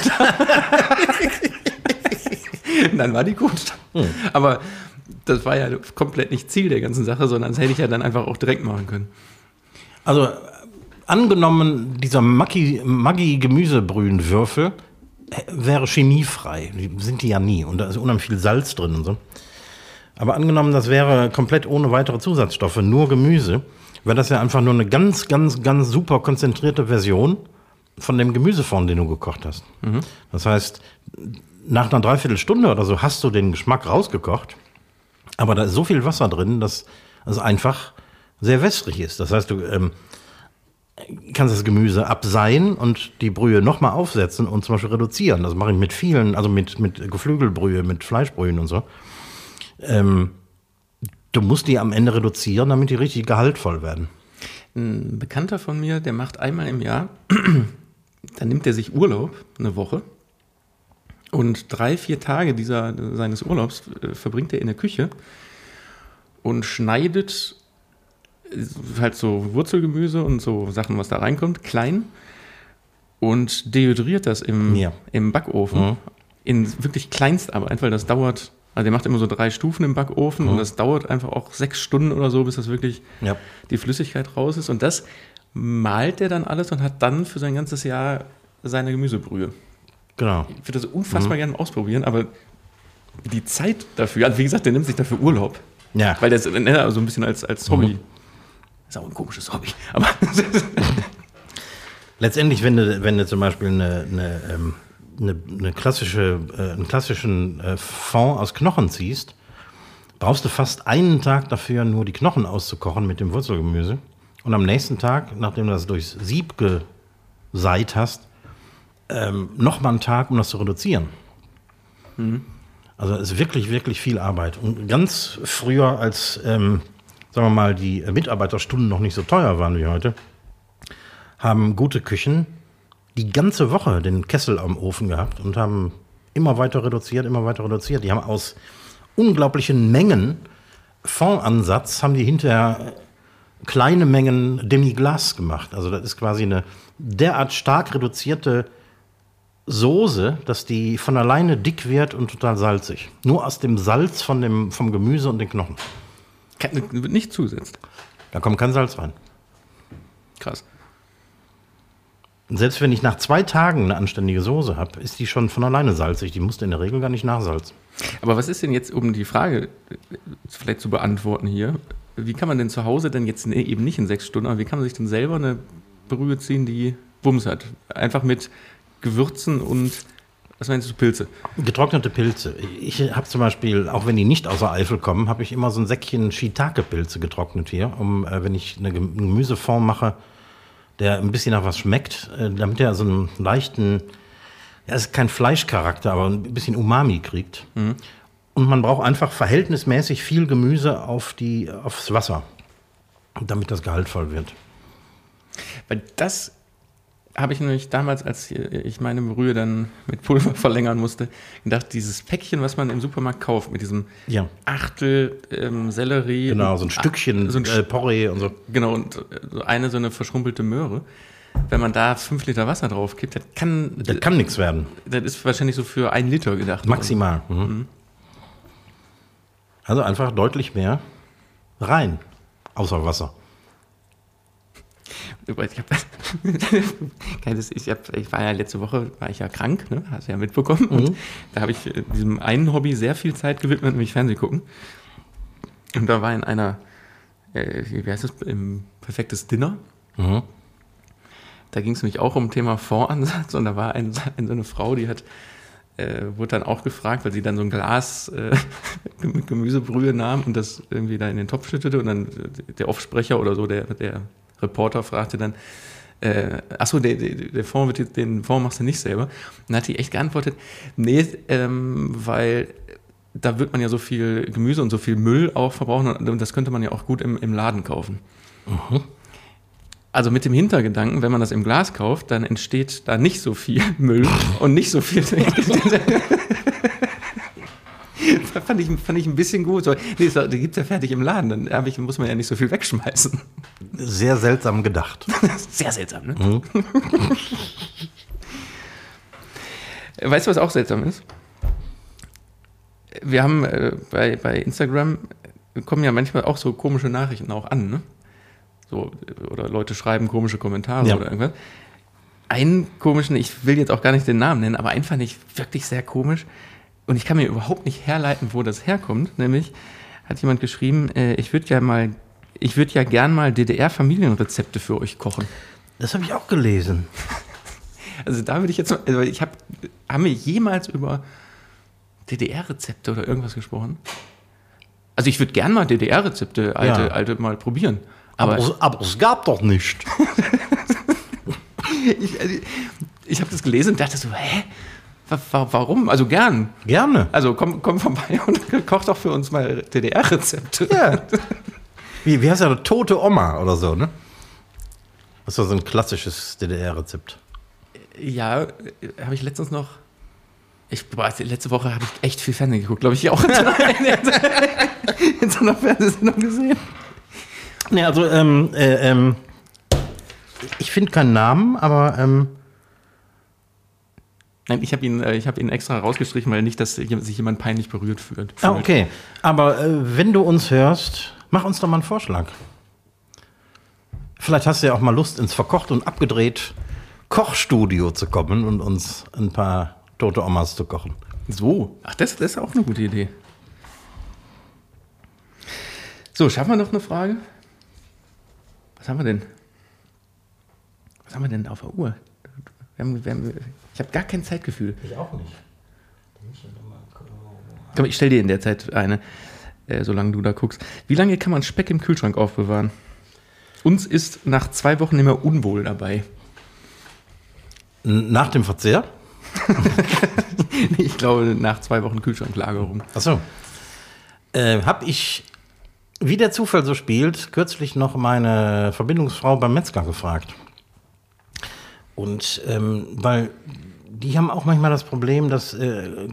Dann war die gut. Aber das war ja komplett nicht Ziel der ganzen Sache, sondern das hätte ich ja dann einfach auch direkt machen können. Also angenommen, dieser Maggi- Maggi-Gemüsebrühenwürfel äh, wäre chemiefrei. Sind die ja nie. Und da ist unheimlich viel Salz drin und so. Aber angenommen, das wäre komplett ohne weitere Zusatzstoffe, nur Gemüse, wäre das ja einfach nur eine ganz, ganz, ganz super konzentrierte Version von dem Gemüsefond, den du gekocht hast. Das heißt, nach einer Dreiviertelstunde oder so hast du den Geschmack rausgekocht, aber da ist so viel Wasser drin, dass es einfach sehr wässrig ist. Das heißt, du ähm, kannst das Gemüse abseihen und die Brühe nochmal aufsetzen und zum Beispiel reduzieren. Das mache ich mit vielen, also mit, mit Geflügelbrühe, mit Fleischbrühen und so. Ähm, du musst die am Ende reduzieren, damit die richtig gehaltvoll werden. Ein Bekannter von mir, der macht einmal im Jahr, dann nimmt er sich Urlaub, eine Woche. Und drei, vier Tage dieser, seines Urlaubs äh, verbringt er in der Küche und schneidet äh, halt so Wurzelgemüse und so Sachen, was da reinkommt, klein und dehydriert das im, Ja. im Backofen Mhm. in wirklich Kleinstarbeit, weil das dauert, also der macht immer so drei Stufen im Backofen und das dauert einfach auch sechs Stunden oder so, bis das wirklich Ja. die Flüssigkeit raus ist. Und das malt er dann alles und hat dann für sein ganzes Jahr seine Gemüsebrühe. Genau. Ich würde das unfassbar gerne ausprobieren, aber die Zeit dafür, also wie gesagt, der nimmt sich dafür Urlaub. Ja. Weil der ist äh, so ein bisschen als, als Hobby. Ist auch ein komisches Hobby. Aber Letztendlich, wenn du, wenn du zum Beispiel eine, eine, ähm, eine, eine klassische, äh, einen klassischen äh, Fond aus Knochen ziehst, brauchst du fast einen Tag dafür, nur die Knochen auszukochen mit dem Wurzelgemüse. Und am nächsten Tag, nachdem du das durchs Sieb geseit hast, ähm, nochmal einen Tag, um das zu reduzieren. Also es ist wirklich, wirklich viel Arbeit. Und ganz früher, als, ähm, sagen wir mal, die Mitarbeiterstunden noch nicht so teuer waren wie heute, haben gute Küchen die ganze Woche den Kessel am Ofen gehabt und haben immer weiter reduziert, immer weiter reduziert. Die haben aus unglaublichen Mengen Fondansatz, haben die hinterher kleine Mengen Demi-Glace gemacht. Also das ist quasi eine derart stark reduzierte Soße, dass die von alleine dick wird und total salzig. Nur aus dem Salz von dem, vom Gemüse und den Knochen. kann, wird nicht zusetzt. Da kommt kein Salz rein. Krass. Und selbst wenn ich nach zwei Tagen eine anständige Soße habe, ist die schon von alleine salzig. Die musst du in der Regel gar nicht nachsalzen. Aber was ist denn jetzt, um die Frage äh, vielleicht zu beantworten hier, wie kann man denn zu Hause denn jetzt ne- eben nicht in sechs Stunden, aber wie kann man sich denn selber eine Brühe ziehen, die Wumms hat? Einfach mit Gewürzen und, was meinst du, Pilze? Getrocknete Pilze. Ich habe zum Beispiel, auch wenn die nicht aus der Eifel kommen, habe ich immer so ein Säckchen Shiitake-Pilze getrocknet hier, um, äh, wenn ich eine Gem- einen Gemüsefond mache, der ein bisschen nach was schmeckt, äh, damit er so einen leichten, ja, es ist kein Fleischcharakter, aber ein bisschen Umami kriegt. Und man braucht einfach verhältnismäßig viel Gemüse auf die, aufs Wasser, damit das gehaltvoll wird. Weil das habe ich nämlich damals, als ich meine Brühe dann mit Pulver verlängern musste, gedacht, dieses Päckchen, was man im Supermarkt kauft, mit diesem Ja. Achtel ähm, Sellerie. Genau, so ein Stückchen so ein äh, Porree und so. Genau, und äh, so eine so eine verschrumpelte Möhre. Wenn man da fünf Liter Wasser drauf kippt, das kann, Das kann nichts werden. das ist wahrscheinlich so für einen Liter gedacht. Maximal. Mhm. Also einfach deutlich mehr rein. Außer Wasser. Übrigens, Ich, hab, ich, hab, ich war ja letzte Woche war ich ja krank, ne? hast du ja mitbekommen. Und da habe ich äh, diesem einen Hobby sehr viel Zeit gewidmet, nämlich Fernsehen gucken. Und da war in einer, äh, wie heißt das, im perfektes Dinner. Mhm. Da ging es nämlich auch um Thema Fondsansatz und da war ein, ein, so eine Frau, die hat, äh, wurde dann auch gefragt, weil sie dann so ein Glas äh, mit Gemüsebrühe nahm und das irgendwie da in den Topf schüttete und dann äh, der Offsprecher oder so, der, der Reporter fragte dann, äh, achso, der, der, der Fond wird den Fond machst du nicht selber. Und dann hat die echt geantwortet, nee, ähm, weil da wird man ja so viel Gemüse und so viel Müll auch verbrauchen und das könnte man ja auch gut im, im Laden kaufen. Also mit dem Hintergedanken, wenn man das im Glas kauft, dann entsteht da nicht so viel Müll und nicht so viel. fand, ich, fand ich ein bisschen gut. So, nee, so, die gibt es ja fertig im Laden, dann ich, muss man ja nicht so viel wegschmeißen. Sehr seltsam gedacht. Sehr seltsam, ne? Weißt du, was auch seltsam ist? Wir haben äh, bei, bei Instagram kommen ja manchmal auch so komische Nachrichten auch an, ne? So, oder Leute schreiben komische Kommentare Ja. oder irgendwas. Einen komischen, ich will jetzt auch gar nicht den Namen nennen, aber einen fand ich wirklich sehr komisch. Und ich kann mir überhaupt nicht herleiten, wo das herkommt. Nämlich hat jemand geschrieben, äh, ich würde ja mal, ich würde ja gern mal DDR-Familienrezepte für euch kochen. Das habe ich auch gelesen. Also da würde ich jetzt, also ich habe, haben wir jemals über DDR-Rezepte oder irgendwas gesprochen? Also ich würde gern mal DDR-Rezepte, alte, Ja. alte mal probieren. Aber, Aber, es- aber es gab doch nicht. ich, also ich habe das gelesen und dachte so, hä? Wa- wa- Warum? Also gern. Gerne. Also komm, komm vorbei und koch doch für uns mal DDR-Rezepte. Ja. Wie, wie heißt das? Tote Oma oder so, ne? Das war so ein klassisches DDR-Rezept. Ja, äh, habe ich letztens noch. Ich, boah, letzte Woche habe ich echt viel Fernsehen geguckt, glaube ich, auch in so einer, in so einer Fernsehsendung gesehen. Ne, also, ähm, äh, ähm, ich finde keinen Namen, aber ähm, Nein, ich habe ihn, äh, ich hab ihn extra rausgestrichen, weil nicht, dass sich jemand peinlich berührt fühlt. ah, okay. Aber äh, wenn du uns hörst, mach uns doch mal einen Vorschlag. Vielleicht hast du ja auch mal Lust, ins verkocht und abgedreht Kochstudio zu kommen und uns ein paar tote Omas zu kochen. So, ach, das, das ist auch eine gute Idee. So, schaffen wir noch eine Frage? Was haben wir denn? Was haben wir denn auf der Uhr? Wir haben, wir haben, ich habe gar kein Zeitgefühl. Ich auch nicht. Komm, ich stell dir in der Zeit eine, äh, solange du da guckst. Wie lange kann man Speck im Kühlschrank aufbewahren? Uns ist nach zwei Wochen immer unwohl dabei. Nach dem Verzehr? Ich glaube, nach zwei Wochen Kühlschranklagerung. Achso. Äh, hab ich, wie der Zufall so spielt, kürzlich noch meine Verbindungsfrau beim Metzger gefragt. Und ähm, weil die haben auch manchmal das Problem, dass äh,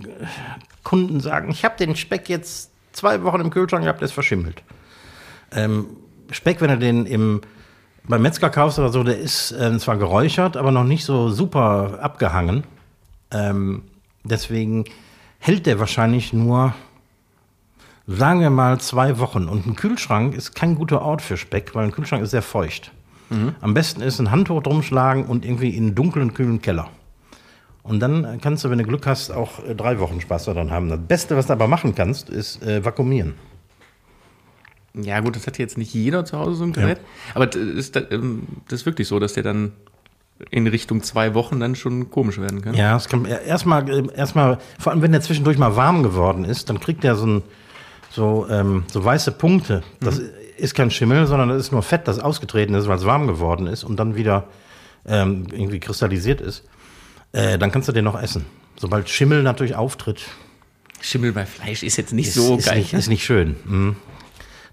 Kunden sagen, ich habe den Speck jetzt zwei Wochen im Kühlschrank gehabt, der ist verschimmelt. Ähm, Speck, wenn du den im, beim Metzger kaufst oder so, der ist äh, zwar geräuchert, aber noch nicht so super abgehangen. Ähm, deswegen hält der wahrscheinlich nur, sagen wir mal, zwei Wochen. Und ein Kühlschrank ist kein guter Ort für Speck, weil ein Kühlschrank ist sehr feucht. Am besten ist ein Handtuch drumschlagen und irgendwie in einen dunklen, kühlen Keller. Und dann kannst du, wenn du Glück hast, auch äh, drei Wochen Spaß daran haben. Das Beste, was du aber machen kannst, ist äh, vakuumieren. Ja, gut, das hat jetzt nicht jeder zu Hause so ein Gerät. Aber das ist, ähm, das ist wirklich so, dass der dann in Richtung zwei Wochen dann schon komisch werden kann. Ja, es kann erstmal, äh, erstmal, vor allem wenn der zwischendurch mal warm geworden ist, dann kriegt der so, ein, so, ähm, so weiße Punkte. Das ist kein Schimmel, sondern das ist nur Fett, das ausgetreten ist, weil es warm geworden ist und dann wieder ähm, irgendwie kristallisiert ist. Äh, dann kannst du den noch essen. Sobald Schimmel natürlich auftritt, Schimmel bei Fleisch ist jetzt nicht ist, so ist, geil. nicht, ist nicht schön. Mhm.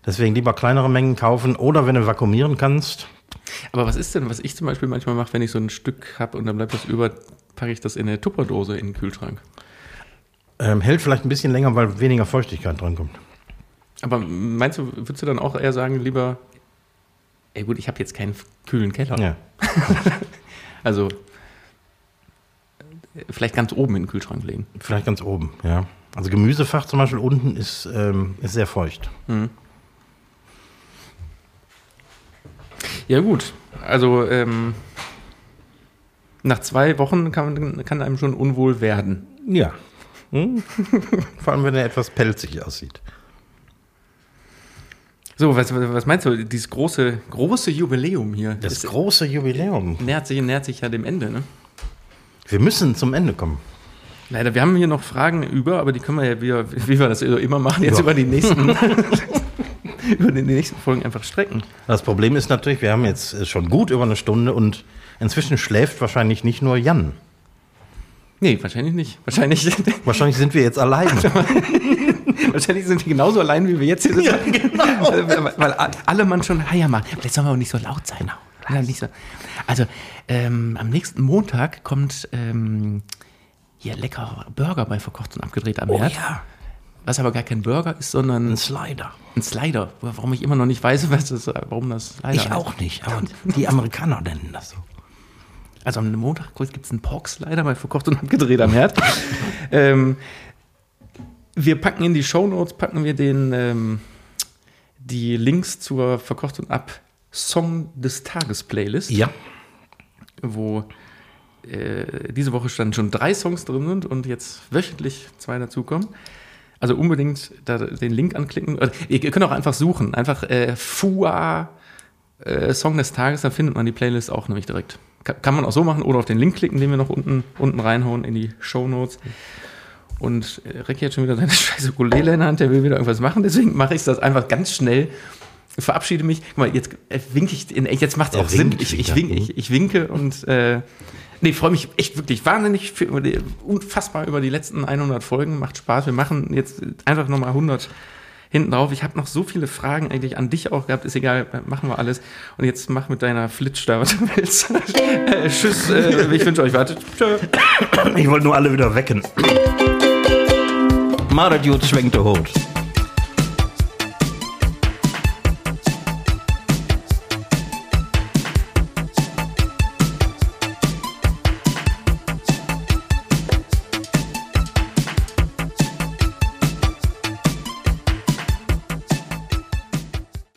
Deswegen lieber kleinere Mengen kaufen oder wenn du vakuumieren kannst, Aber was ist denn, was ich zum Beispiel manchmal mache, wenn ich so ein Stück habe und dann bleibt das über, packe ich das in eine Tupperdose in den Kühlschrank. ähm, hält vielleicht ein bisschen länger, weil weniger Feuchtigkeit dran kommt. Aber meinst du, würdest du dann auch eher sagen, lieber, ey gut, ich habe jetzt keinen kühlen Keller. Ja. Also vielleicht ganz oben in den Kühlschrank legen. Vielleicht ganz oben, ja. Also Gemüsefach zum Beispiel unten ist, ähm, ist sehr feucht. Ja gut, also ähm, nach zwei Wochen kann, kann einem schon unwohl werden. Ja. Hm? Vor allem, wenn er etwas pelzig aussieht. So, was, was meinst du, dieses große, große Jubiläum hier? Das ist, große Jubiläum. nähert, sich, nähert sich ja dem Ende, ne? Wir müssen zum Ende kommen. Leider, wir haben hier noch Fragen über, aber die können wir ja wieder, wie wir das immer machen, jetzt Ja. über die nächsten über die nächsten Folgen einfach strecken. Das Problem ist natürlich, wir haben jetzt äh, schon gut über eine Stunde und inzwischen schläft wahrscheinlich nicht nur Jan. Nee, wahrscheinlich nicht. Wahrscheinlich, Wahrscheinlich sind wir jetzt allein. wahrscheinlich sind wir genauso allein, wie wir jetzt hier sind. genau. weil, weil alle man schon, ah ja, mal, vielleicht sollen wir auch nicht so laut sein. Ja, so. Also, ähm, am nächsten Montag kommt ähm, hier lecker Burger bei Verkocht und abgedreht am Oh Herd. ja, Was aber gar kein Burger ist, sondern ein Slider. ein Slider. Warum ich immer noch nicht weiß, was das, warum das Slider Ich heißt. auch nicht, aber die Amerikaner nennen das so. Also am Montag gibt es einen Pork-Slider bei Verkocht und abgedreht am Herd. ähm, wir packen in die Shownotes, packen wir den, ähm, die Links zur Verkocht und ab Song des Tages Playlist, Ja, wo äh, diese Woche dann schon drei Songs drin sind und jetzt wöchentlich zwei dazukommen. Also unbedingt da den Link anklicken. Oder Ihr könnt auch einfach suchen. Einfach äh, FUA äh, Song des Tages, dann findet man die Playlist auch nämlich direkt. Ka- Kann man auch so machen oder auf den Link klicken, den wir noch unten, unten reinhauen in die Show Notes. Und äh, Ricky hat schon wieder seine scheiße Ukulele in der Hand, der will wieder irgendwas machen, deswegen mache ich das einfach ganz schnell. Verabschiede mich. Guck mal, jetzt äh, winke ich, in, jetzt macht es auch Sinn. Ich, ich, winke, ich, ich winke und äh, nee, freue mich echt wirklich wahnsinnig für, unfassbar über die letzten 100 Folgen. Macht Spaß. Wir machen jetzt einfach nochmal 100 hinten drauf. Ich habe noch so viele Fragen eigentlich an dich auch gehabt. Ist egal, machen wir alles. Und jetzt mach mit deiner Flitsch da, was du willst. äh, tschüss. Äh, ich wünsche euch. Tschö. ich wollte nur alle wieder wecken. Mal das gut schwenkt der Hut.